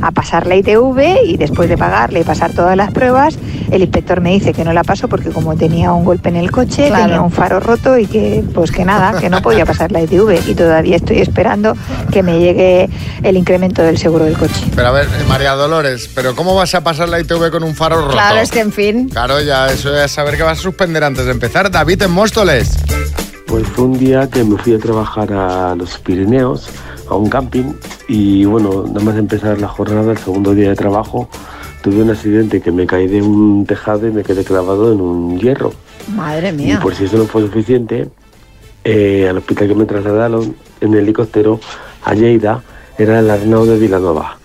a pasar la ITV y después de pagarle y pasar todas las pruebas, el inspector me dice que no la paso porque como tenía un golpe en el coche, Claro. tenía un faro roto y que pues que nada, que no podía pasar la ITV y todavía estoy esperando que me llegue el incremento del seguro del coche. Pero a ver, eh, María Dolores, ¿pero cómo vas a pasar la ITV con un faro roto? Claro, es que en fin. Claro, ya eso es saber que vas a suspender antes de empezar. David en Móstoles. Pues fue un día que me fui a trabajar a los Pirineos, a un camping, y bueno, nada más empezar la jornada, el segundo día de trabajo, tuve un accidente que me caí de un tejado y me quedé clavado en un hierro. Madre Y mía. por si eso no fue suficiente, eh, al hospital que me trasladaron en helicóptero a Lleida era el Arnau de Vilanova.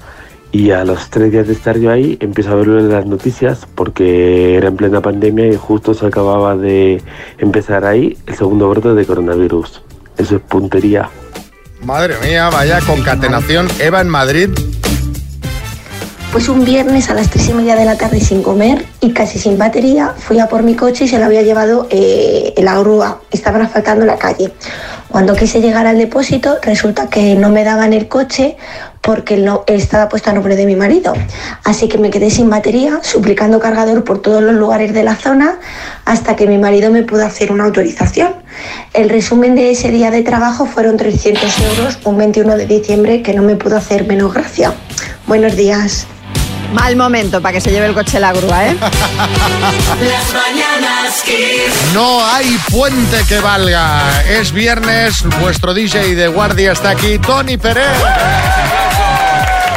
Y a los tres días de estar yo ahí, empiezo a verlo en las noticias porque era en plena pandemia y justo se acababa de empezar ahí el segundo brote de coronavirus. Eso es puntería. Madre mía, vaya concatenación. Eva en Madrid. Pues un viernes a las tres y media de la tarde sin comer y casi sin batería fui a por mi coche y se lo había llevado eh, la grúa. Estaban asfaltando la calle. Cuando quise llegar al depósito resulta que no me daban el coche porque no, estaba puesto a nombre de mi marido. Así que me quedé sin batería, suplicando cargador por todos los lugares de la zona hasta que mi marido me pudo hacer una autorización. El resumen de ese día de trabajo fueron 300 euros, un 21 de diciembre que no me pudo hacer menos gracia. Buenos días. Mal momento para que se lleve el coche la grúa, ¿eh? Las mañanas Kiss. No hay puente que valga. Es viernes, vuestro DJ de guardia está aquí, Tony Pérez.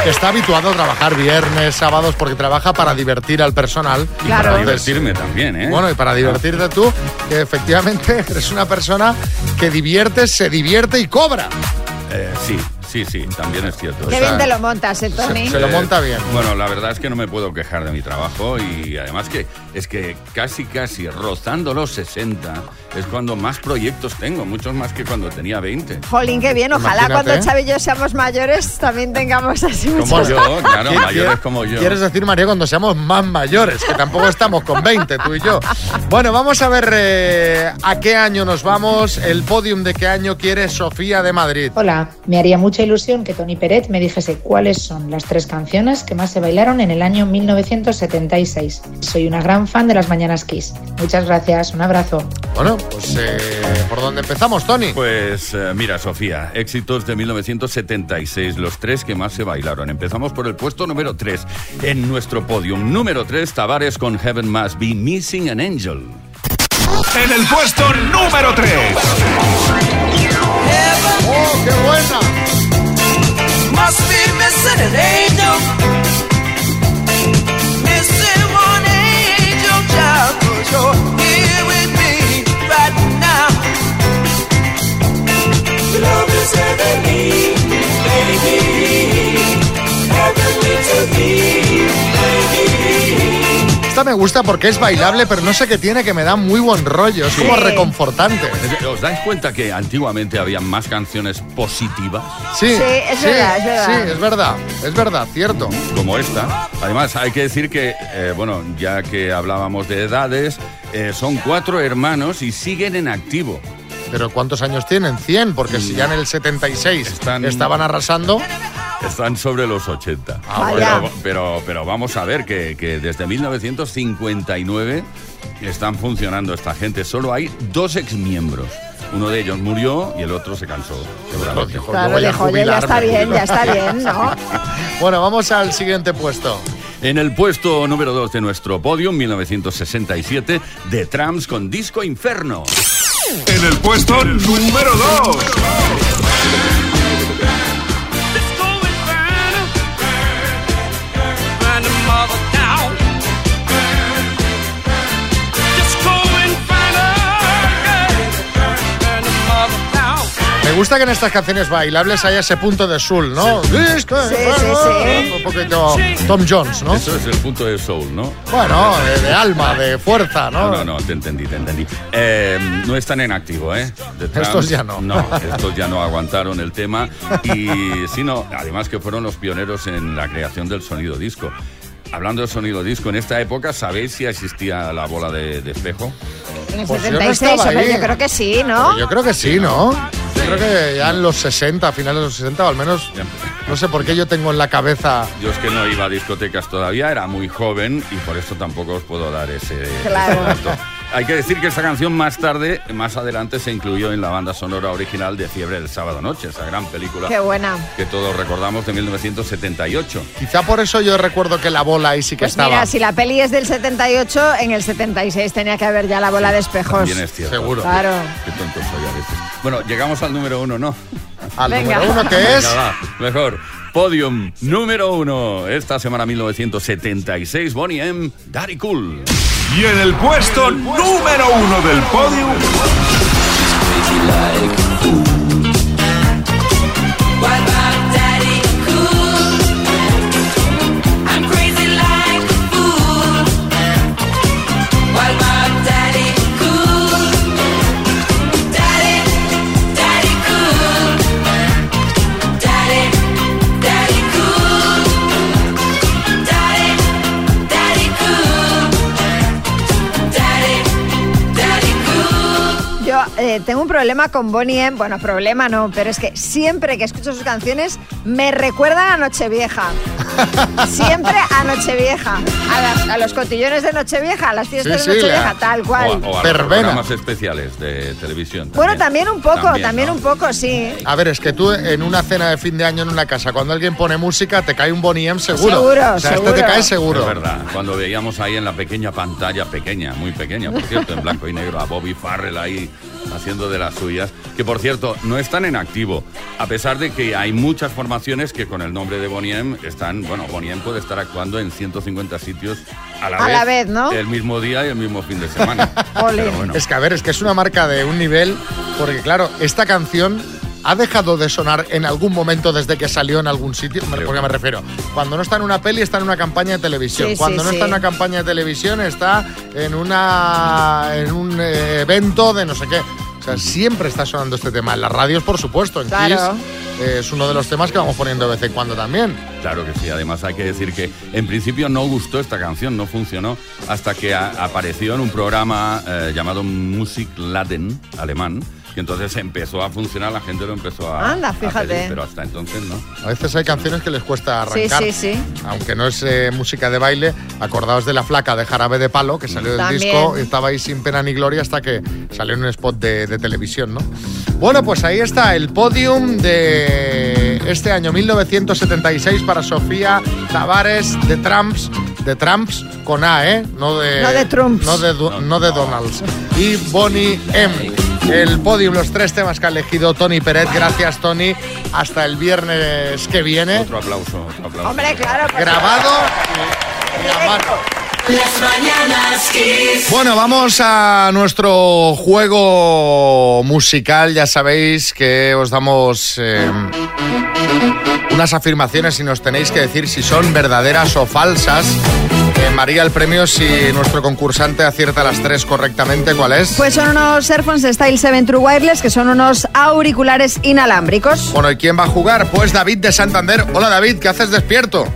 Está habituado a trabajar viernes, sábados, porque trabaja para divertir al personal. Y para divertirme también, ¿eh? Bueno, y para divertirte tú, que efectivamente eres una persona que divierte, se divierte y cobra. Eh, sí, sí, sí, también es cierto. Qué bien te lo montas, ¿eh, Tony? Se lo monta bien. Bueno, la verdad es que no me puedo quejar de mi trabajo y además que es que casi, casi rozando los 60 es cuando más proyectos tengo, muchos más que cuando tenía 20. Jolín, qué bien. Ojalá Imagínate. cuando Xavi y yo seamos mayores también tengamos así Como muchos. yo, claro, ¿Qué- mayores como yo. Quieres decir, María, cuando seamos más mayores, que tampoco estamos con 20, tú y yo. Bueno, vamos a ver eh, a qué año nos vamos, el podium de qué año quiere Sofía de Madrid. Hola, me haría mucha ilusión que Tony Peret me dijese cuáles son las tres canciones que más se bailaron en el año 1976. Soy una gran fan de las Mañanas Kiss. Muchas gracias, un abrazo. Bueno, pues eh, ¿por dónde empezamos, Tony? Pues eh, mira, Sofía, éxitos de 1976, los tres que más se bailaron. Empezamos por el puesto número 3 en nuestro podium. Número 3, Tavares con Heaven Must Be Missing an Angel. En el puesto número 3. ¡Oh, qué buena! Must be missing an angel. Missing one angel child. Cause you're here with me right now. Love is heavenly, baby. Heavenly to me. Esta me gusta porque es bailable, pero no sé qué tiene, que me da muy buen rollo. Es como Sí. reconfortante. ¿Os dais cuenta que antiguamente había más canciones positivas? Sí, Sí, es verdad, es verdad. Sí, es verdad, es verdad, cierto. Como esta. Además, hay que decir que, eh, bueno, ya que hablábamos de edades, eh, son cuatro hermanos y siguen en activo. Pero ¿cuántos años tienen? 100, porque si ya en el 76 estaban arrasando. Están sobre los 80. Ah, pero, pero, pero vamos a ver que, que desde 1959 están funcionando esta gente. Solo hay dos exmiembros. Uno de ellos murió y el otro se cansó. seguramente. Claro, dijo, ya está bien, ya está bien, ¿no? Bueno, vamos al siguiente puesto. En el puesto número 2 de nuestro podio, 1967, The Trams con Disco Inferno. En el puesto número 2. Gusta que en estas canciones bailables haya ese punto de soul, ¿no? Disco, Sí, sí, sí. Un poquito Tom Jones, ¿no? Eso es el punto de soul, ¿no? Bueno, de, de alma, de fuerza, ¿no? No, no, no, te entendí, te entendí. Eh, no están en activo, ¿eh? Estos ya no. No, estos ya no aguantaron el tema. Y sí, no, además que fueron los pioneros en la creación del sonido disco. Hablando de sonido disco, en esta época, ¿sabéis si existía la bola de, de espejo? En el Pues yo no 76, estaba hombre, ahí. yo creo que sí, ¿no? Pues Yo creo que sí, ¿no? Creo que ya en los 60, a finales de los 60, o al menos, no sé por qué yo tengo en la cabeza. Yo es que no iba a discotecas todavía, era muy joven y por eso tampoco os puedo dar ese, Claro. ese dato. Hay que decir que esta canción más tarde, más adelante, se incluyó en la banda sonora original de Fiebre del Sábado Noche, esa gran película Qué buena. que todos recordamos de 1978. Quizá por eso yo recuerdo que la bola ahí sí que Pues estaba. mira, si la peli es del 78, en el 76 tenía que haber ya la bola de espejos. Bien es cierto. Seguro. Claro. Qué tonto soy a veces. Bueno, llegamos al número uno, ¿no? Al Venga. número uno que es. Venga, va, mejor. Podium número uno. Esta semana 1976, Bonnie M. Daddy Cool. Y en el puesto número uno del podio. Eh, tengo un problema con Bonnie M. Bueno, problema no, pero es que siempre que escucho sus canciones me recuerdan a Nochevieja. siempre a Nochevieja. A, las- a los cotillones de Nochevieja, a las fiestas Sí, de sí, Nochevieja, la- tal cual. O a, o a los Verbena. programas especiales de televisión. bueno, también un poco, también, ¿no? un poco, sí. A ver, es que tú en una cena de fin de año en una casa, cuando alguien pone música, te cae un Bonnie M seguro. Seguro, o sea, seguro. este te cae seguro. Es verdad, cuando veíamos ahí en la pequeña pantalla, pequeña, muy pequeña, por cierto, en blanco y negro, a Bobby Farrell ahí haciendo de las suyas, que por cierto, no están en activo, a pesar de que hay muchas formaciones que con el nombre de Bonnie M están, bueno, Bonnie M puede estar actuando en 150 sitios a la A vez. la vez, ¿no? El mismo día y el mismo fin de semana. Pero bueno. Es que, a ver, es que es una marca de un nivel, porque claro, esta canción ha dejado de sonar en algún momento desde que salió en algún sitio. Porque que me refiero, cuando no está en una peli, está en una campaña de televisión. Sí, cuando sí, no sí. está en una campaña de televisión, está en, una, en un eh, evento de no sé qué. O sea, siempre está sonando este tema. En las radios, por supuesto. En Claro. Kiss eh, es uno de los temas que vamos poniendo de vez en cuando también. Claro que sí, además hay que decir que en principio no gustó esta canción, no funcionó, hasta que apareció en un programa eh, llamado Musik Laden, alemán, y entonces empezó a funcionar, la gente lo empezó a, Anda, a fíjate. pedir, pero hasta entonces no. A veces hay canciones que les cuesta Sí, arrancar. sí, sí. Aunque no es eh, música de baile, acordaos de la flaca de Jarabe de Palo, que salió del También. disco, estaba ahí sin pena ni gloria hasta que salió en un spot de, de televisión, ¿no? Bueno, pues ahí está el podium de este año 1976 para Sofía Tavares de Trumps, de Trumps con A, ¿eh? No de, No de Trumps. No de, no de Donalds. Y Bonnie M. El podium, los tres temas que ha elegido Tony Peret. Gracias, Tony. Hasta el viernes que viene. Otro aplauso, otro aplauso. Hombre, claro. pues- Grabado. Las mañanas Kiss. Bueno, vamos a nuestro juego musical. Ya sabéis que os damos eh, unas afirmaciones y nos tenéis que decir si son verdaderas o falsas. María, el premio, si nuestro concursante acierta las tres correctamente, ¿cuál es? Pues son unos Airphones Style 7 True Wireless, que son unos auriculares inalámbricos. Bueno, ¿y quién va a jugar? Pues David de Santander. Hola David, ¿qué haces despierto?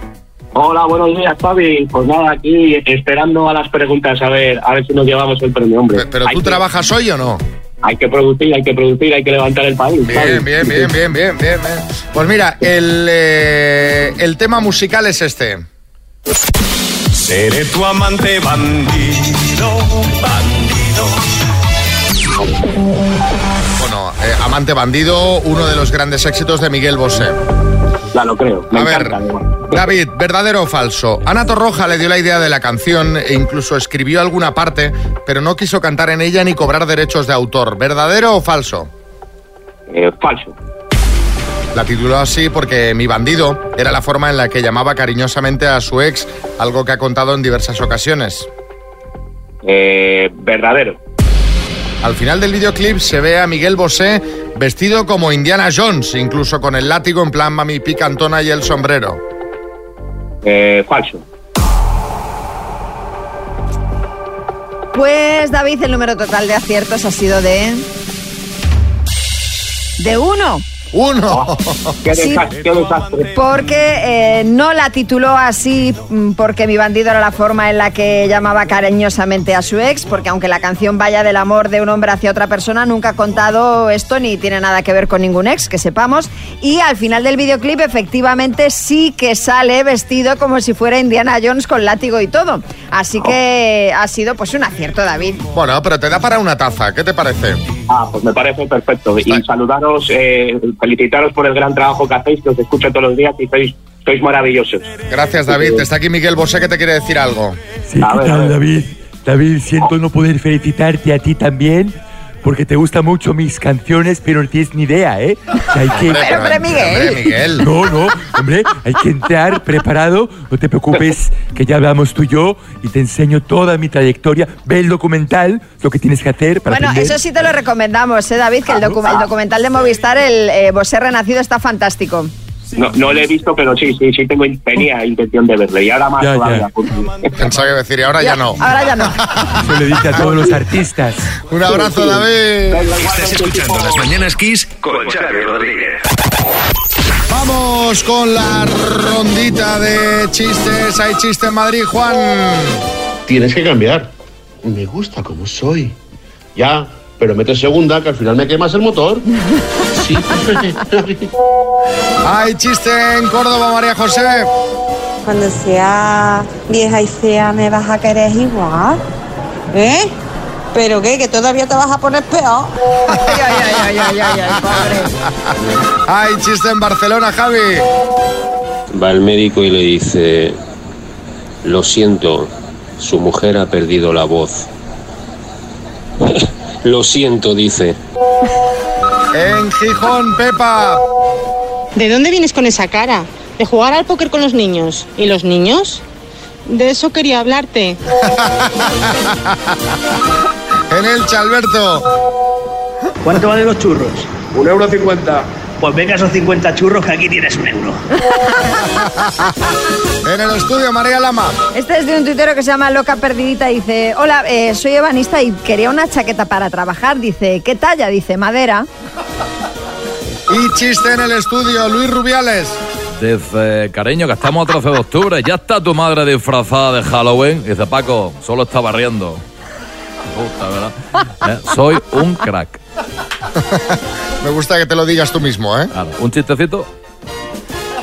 Hola, buenos días, Fabi. Pues nada, aquí esperando a las preguntas a ver, a ver si nos llevamos el premio, hombre. ¿Pero tú que- trabajas hoy o no? Hay que producir, hay que producir, hay que levantar el país. Bien, Fabi. bien, bien, bien, bien, bien, bien. Pues mira, el, eh, el tema musical es este. Seré tu amante bandido, bandido. Bueno, eh, amante bandido, uno de los grandes éxitos de Miguel Bosé. La lo creo. A ver, David, ¿verdadero o falso? Ana Torroja le dio la idea de la canción e incluso escribió alguna parte, pero no quiso cantar en ella ni cobrar derechos de autor. ¿Verdadero o falso? Eh, falso. La tituló así porque Mi bandido era la forma en la que llamaba cariñosamente a su ex, algo que ha contado en diversas ocasiones. Eh, verdadero. Al final del videoclip se ve a Miguel Bosé vestido como Indiana Jones, incluso con el látigo en plan mami picantona y el sombrero. Eh, falso. Pues David, el número total de aciertos ha sido de. de uno. ¡Uno! Qué, Sí. desastre, qué desastre. Porque eh, no la tituló así mm, porque mi bandido era la forma en la que llamaba cariñosamente a su ex, porque aunque la canción vaya del amor de un hombre hacia otra persona, nunca ha contado esto ni tiene nada que ver con ningún ex, que sepamos. Y al final del videoclip efectivamente sí que sale vestido como si fuera Indiana Jones con látigo y todo. Así que ha sido pues un acierto, David. Bueno, pero te da para una taza, ¿qué te parece? Ah, pues me parece perfecto. Y saludaros, eh, felicitaros por el gran trabajo que hacéis, que os escucho todos los días y sois, sois maravillosos. Gracias, David. Está aquí Miguel Bosé que te quiere decir algo. Sí, A ¿qué ver, tal. David? David, siento no poder felicitarte a ti también, porque te gustan mucho mis canciones, pero no tienes ni idea, ¿eh? O sea, hay que... Hombre, Pero, pero, Miguel. hombre, Miguel. No, no, hombre, hay que entrar preparado, no te preocupes, que ya hablamos tú y yo, y te enseño toda mi trayectoria. Ve el documental, lo que tienes que hacer para Bueno, aprender. eso sí te lo recomendamos, ¿eh, David? Que el, docu- el documental de Movistar, el eh, Bosé Renacido, está fantástico. No, no lo he visto, pero sí, sí, sí tengo, tenía intención de verlo. Y ahora más Ya, ya. todavía. porque- Pensaba que iba a decir, y ahora ya, no. Ahora ya no. Eso le dice a todos los artistas. Un abrazo, David. Estás escuchando Las Mañanas Kiss con Xavi Rodríguez. Vamos con la rondita de chistes. Hay chiste en Madrid, Juan. Tienes que cambiar. Me gusta como soy. Ya, pero mete segunda que al final me quemas el motor. Sí. Hay chiste en Córdoba, María José. Cuando sea vieja y fea me vas a querer igual. ¿Eh? ¿Pero qué? ¿Que todavía te vas a poner peor? Ay, ay, ay, ay, ay, ay, pobre. Hay chiste en Barcelona, Javi. Va al médico y le dice, lo siento, su mujer ha perdido la voz. lo siento, dice. En Gijón, Pepa. ¿De dónde vienes con esa cara? De jugar al póker con los niños. ¿Y los niños? De eso quería hablarte. En el Chalberto. ¿Cuánto valen los churros? Un euro cincuenta. Pues venga esos 50 churros que aquí tienes un euro. En el estudio, María Lama. Este es de un tuitero que se llama Loca Perdidita. Dice: Hola, eh, soy ebanista y quería una chaqueta para trabajar. Dice: ¿Qué talla? Dice: Madera. Y chiste en el estudio, Luis Rubiales. Dice, cariño, que estamos a 13 de octubre. Ya está tu madre disfrazada de Halloween. Dice, Paco, solo está barriendo. Puta, ¿verdad? Eh, Soy un crack. Me gusta que te lo digas tú mismo, ¿eh? Claro, ¿Un chistecito?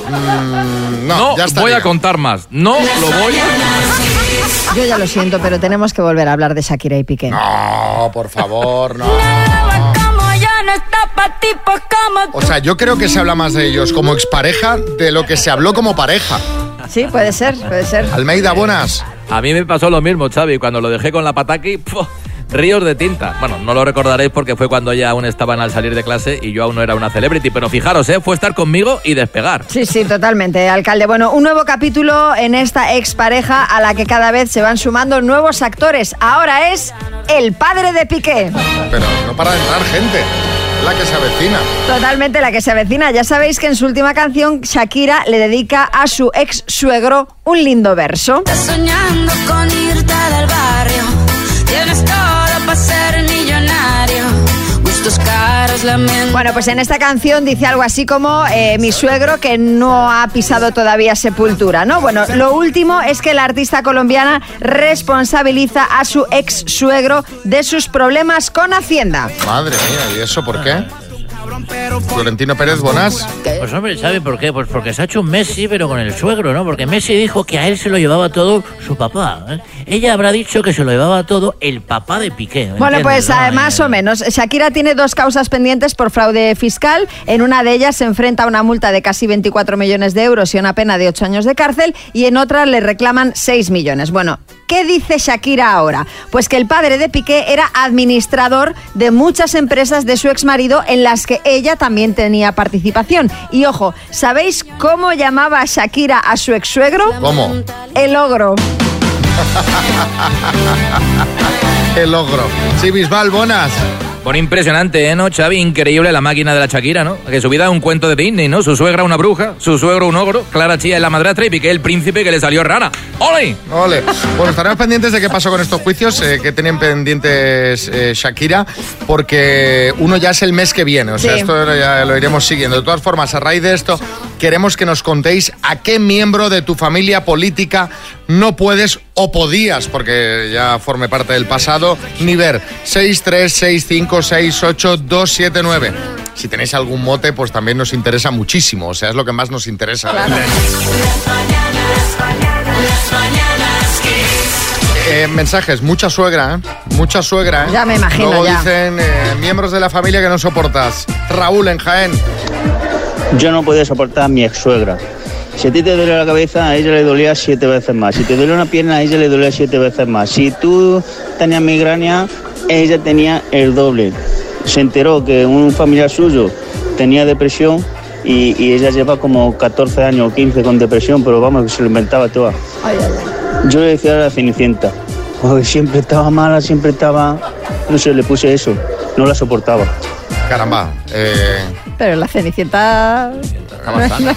Mm, no, No, ya está. voy a contar más. No lo voy a... Yo ya lo siento, pero tenemos que volver a hablar de Shakira y Piqué. No, por favor, no. Como ya no está pa' tipos como O sea, yo creo que se habla más de ellos como expareja de lo que se habló como pareja. Sí, puede ser, puede ser. Almeida, buenas. A mí me pasó lo mismo, Xavi. Cuando lo dejé con la pataki, ¡puf! Ríos de tinta. Bueno, no lo recordaréis porque fue cuando ya aún estaban al salir de clase y yo aún no era una celebrity. Pero fijaros, ¿eh? fue estar conmigo y despegar. Sí, sí, totalmente, alcalde. Bueno, un nuevo capítulo en esta expareja a la que cada vez se van sumando nuevos actores. Ahora es el padre de Piqué. Pero no para de entrar gente. La que se avecina. Totalmente la que se avecina. Ya sabéis que en su última canción Shakira le dedica a su ex suegro un lindo verso. soñando con irte del barrio. Para ser millonario. Gustos caros, lamento. Bueno, pues en esta canción dice algo así como eh, mi suegro que no ha pisado todavía sepultura, ¿no? Bueno, lo último es que la artista colombiana responsabiliza a su ex suegro de sus problemas con Hacienda. Madre mía, ¿y eso por qué? Florentino Pérez, buenas. Pues hombre, ¿sabe por qué? Pues porque se ha hecho un Messi, pero con el suegro, ¿no? Porque Messi dijo que a él se lo llevaba todo su papá. ¿eh? Ella habrá dicho que se lo llevaba todo el papá de Piqué. ¿me Bueno, pues no? eh, más o menos. Shakira tiene dos causas pendientes por fraude fiscal. En una de ellas se enfrenta a una multa de casi 24 millones de euros y una pena de 8 años de cárcel. Y en otra le reclaman 6 millones. Bueno, ¿qué dice Shakira ahora? Pues que el padre de Piqué era administrador de muchas empresas de su exmarido en las que ella también tenía participación. Y ojo, ¿sabéis cómo llamaba Shakira a su ex suegro? ¿Cómo? El ogro. El logro. Sí, Bisbal, buenas. Bueno, impresionante, ¿eh, no, Xavi? Increíble la máquina de la Shakira, ¿no? Que su vida es un cuento de Disney, ¿no? Su suegra una bruja, su suegro un ogro, Clara Chía es la madrastra y Piqué el príncipe que le salió rana. ¡Ole! Ole. Bueno, estaremos pendientes de qué pasó con estos juicios eh, que tienen pendientes eh, Shakira, porque uno ya es el mes que viene, o sea, Sí. esto ya lo iremos siguiendo. De todas formas, a raíz de esto, queremos que nos contéis a qué miembro de tu familia política no puedes o podías, porque ya forme parte del pasado, ni ver. 636568279. Si tenéis algún mote, pues también nos interesa muchísimo, o sea, es lo que más nos interesa. Eh, mensajes, mucha suegra, ¿eh? Mucha suegra, ¿eh? Ya me imagino, Luego ya. dicen eh, miembros de la familia que no soportas. Raúl en Jaén. Yo no podía soportar a mi ex suegra. Si a ti te duele la cabeza, a ella le dolía siete veces más. Si te duele una pierna, a ella le dolía siete veces más. Si tú tenías migraña, ella tenía el doble. Se enteró que un familiar suyo tenía depresión y, y ella lleva como 14 años o 15 con depresión, pero vamos, que se lo inventaba toda. Yo le decía a la Cenicienta, porque siempre estaba mala, siempre estaba... No sé, le puse eso, no la soportaba. Caramba, eh, Pero la Cenicienta no, sana.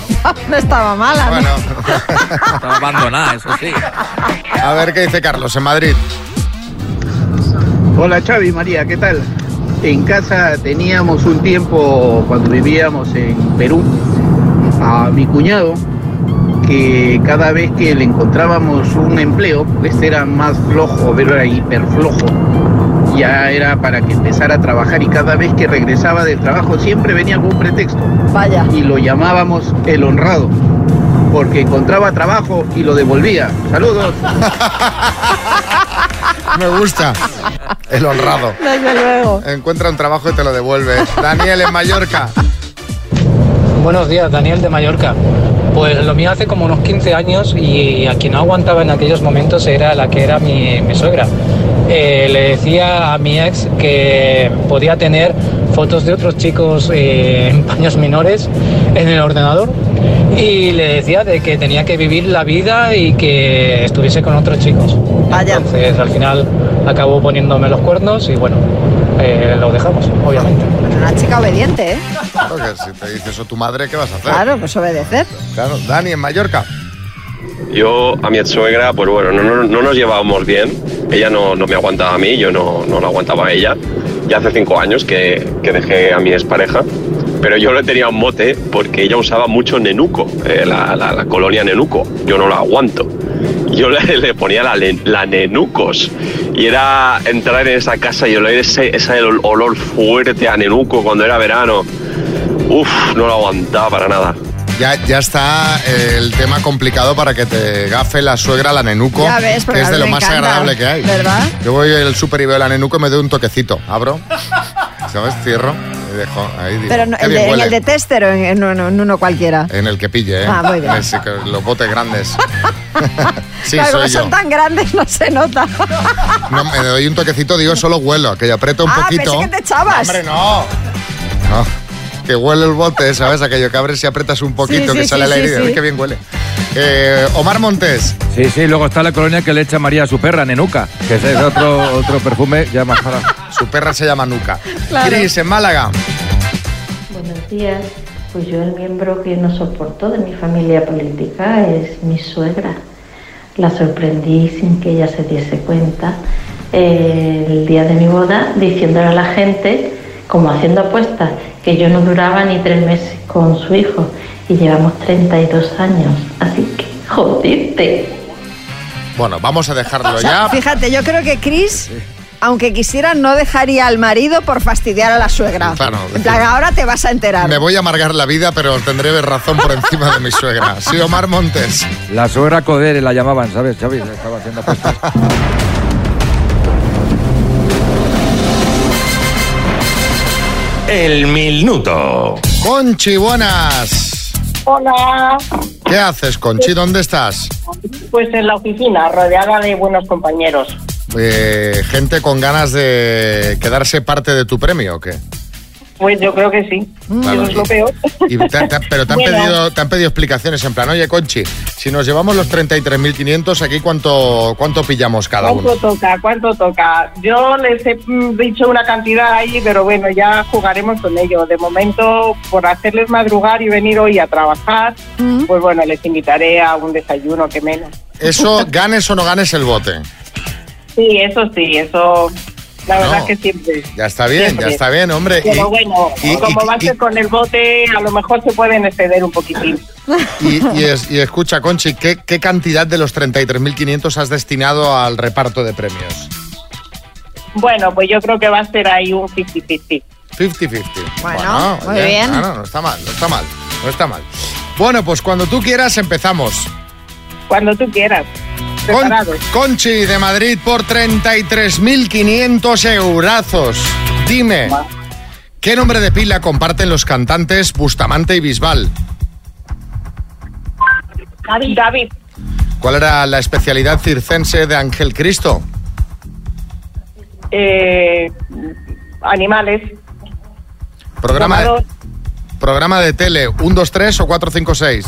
no estaba mala. ¿no? Bueno. Estaba abandonada, eso sí. a ver qué dice Carlos en Madrid. Hola Xavi, María, ¿qué tal? En casa teníamos un tiempo, cuando vivíamos en Perú, a mi cuñado, que cada vez que le encontrábamos un empleo, este era más flojo, pero era hiper flojo, ya era para que empezara a trabajar y cada vez que regresaba del trabajo siempre venía con un pretexto. Vaya. Y lo llamábamos el honrado, porque encontraba trabajo y lo devolvía. Saludos. Me gusta. El honrado. Desde luego. Encuentra un trabajo y te lo devuelve. Daniel en Mallorca. Buenos días, Daniel de Mallorca. Pues lo mío hace como unos 15 años y a quien no aguantaba en aquellos momentos era la que era mi, mi suegra. Eh, le decía a mi ex que podía tener fotos de otros chicos eh, en paños menores en el ordenador y le decía de que tenía que vivir la vida y que estuviese con otros chicos. Entonces al final acabó poniéndome los cuernos y bueno, eh, lo dejamos, obviamente. Una chica obediente, ¿eh? Claro que si te dice eso tu madre, ¿qué vas a hacer? Claro, pues obedecer. Claro, Dani en Mallorca. Yo a mi suegra, pues bueno, no, no- no nos llevábamos bien. Ella no, no me aguantaba a mí, yo no, no aguantaba a ella. Ya hace cinco años que, que dejé a mi expareja. Pero yo le tenía un mote porque ella usaba mucho nenuco, eh, la, la- colonia nenuco. Yo no la aguanto. Yo le, le ponía la, la nenucos. Y era entrar en esa casa y oler ese, ese ol- olor fuerte a nenuco cuando era verano. Uf, no lo aguantaba para nada. Ya, ya está eh, el tema complicado para que te gafe la suegra la nenuco, Ya ves, porque que es de lo más encanta, agradable que hay. ¿verdad? Yo voy al súper y veo la nenuco y me doy un toquecito. Abro, ¿sabes? Cierro y dejo ahí. digo, Pero no- el de- en el de tester o en, en uno, en uno cualquiera. En el que pille, ¿eh? Ah, muy bien. Los botes grandes. sí, claro, como soy yo. son tan grandes no se nota. No, me doy un toquecito, digo, solo huelo, que aprieto un ah, poquito. pensé que te echabas. Hombre, no. No, que huele el bote, ¿sabes? Aquello que abres y apretas un poquito, Sí, que sí, sale sí, sí, Uy, sí. qué bien huele. Eh, Omar Montes. Sí, sí, luego está la colonia que le echa María a su perra, Nenuca, que ese es otro, otro perfume ya más para... Su perra se llama Nuca. Claro. Cris, en Málaga. Buenos días. Pues yo el miembro que no soportó de mi familia política es mi suegra. La sorprendí sin que ella se diese cuenta eh, el día de mi boda diciéndole a la gente, como haciendo apuestas, que yo no duraba ni tres meses con su hijo y llevamos 32 años. Así que jodiste. Bueno, vamos a dejarlo O sea, ya. Fíjate, yo creo que Chris aunque quisiera, no dejaría al marido por fastidiar a la suegra. Claro. En plan, ahora te vas a enterar. Me voy a amargar la vida, pero tendré razón por encima de mi suegra. Sí, Omar Montes. La suegra Codere la llamaban, ¿sabes, Xavi? Estaba haciendo El minuto. Conchi, buenas. Hola, ¿Qué haces, Conchi? ¿Dónde estás? pues en la oficina, rodeada de buenos compañeros. Eh, gente con ganas de quedarse parte de tu premio, ¿o qué? Pues yo creo que sí, Claro, eso es lo peor. Y te- te- pero te han, Bueno. pedido, te han pedido explicaciones en plan, oye, Conchi, si nos llevamos los 33.500, ¿aquí cuánto, cuánto pillamos cada ¿Cuánto uno? toca? ¿Cuánto toca? Yo les he dicho una cantidad ahí, pero bueno, ya jugaremos con ello. De momento, por hacerles madrugar y venir hoy a trabajar, pues bueno, les invitaré a un desayuno, que menos. Eso, ganes o no ganes el bote. Sí, eso sí, eso, la verdad No. que siempre. Ya está bien, Siempre. ya está bien, hombre. Pero Y- bueno, y- como y- va a ser con el bote, a lo mejor se pueden exceder un poquitín. Y, y es- y escucha, Conchi, ¿qué, qué cantidad de los 33.500 has destinado al reparto de premios? Bueno, pues yo creo que va a ser ahí un 50-50. 50-50. Bueno, muy bien. No, no, no está mal, no está mal, no está mal. Bueno, pues cuando tú quieras empezamos. Cuando tú quieras. Con-. Conchi de Madrid por 33.500 eurazos. Dime, ¿qué nombre de pila comparten los cantantes Bustamante y Bisbal? David. David. ¿Cuál era la especialidad circense de Ángel Cristo? Eh, animales. Programa de, programa de tele, 1, 2, 3 o 4, 5, 6.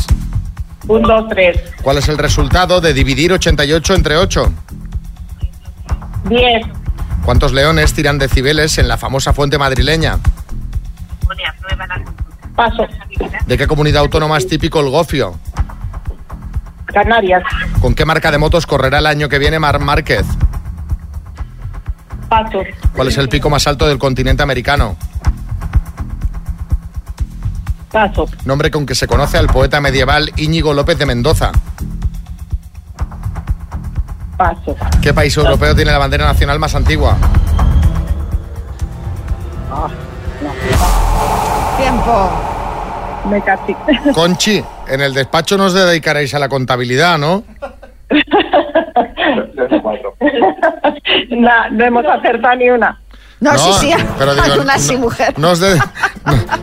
Un, dos, tres. ¿Cuál es el resultado de dividir 88 entre 8? Diez. ¿Cuántos leones tiran decibeles en la famosa fuente madrileña? Paso. ¿De qué comunidad autónoma es típico el gofio? Canarias. ¿Con qué marca de motos correrá el año que viene Mar Márquez? Paso. ¿Cuál es el pico más alto del continente americano? Paso. Nombre con que se conoce al poeta medieval Íñigo López de Mendoza. Paso. ¿Qué país europeo tiene la bandera nacional más antigua? Tiempo. Me casi. Conchi, en el despacho nos dedicaréis a la contabilidad, ¿no? no, no hemos acertado ni una. No, No, sí, sí. pero digo, hay una no- sí, mujer. No os, de-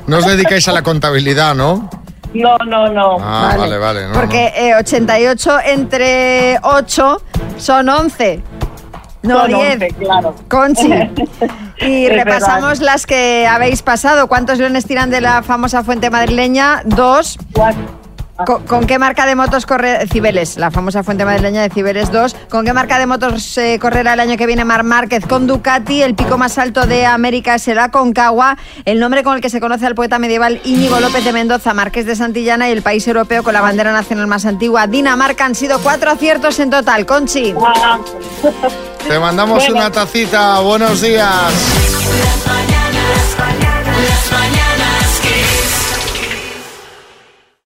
no- os dedicáis a la contabilidad, ¿no? No, no, no. Ah, vale, vale. no, Porque eh, 88 entre 8 son 11. No Son 10. 11, claro. Conchi. Y Es repasamos las que habéis pasado. ¿Cuántos leones tiran de la famosa fuente madrileña? Dos. ¿Con, qué marca de motos corre Cibeles? La famosa fuente madrileña de Cibeles 2. ¿Con qué marca de motos eh, correrá el año que viene Mar Márquez? Con Ducati. El pico más alto de América es el Aconcagua. El nombre con el que se conoce al poeta medieval Íñigo López de Mendoza, Marqués de Santillana y el país europeo con la bandera nacional más antigua, Dinamarca. Han sido cuatro aciertos en total. Conchi. Te mandamos una tacita. Buenos días.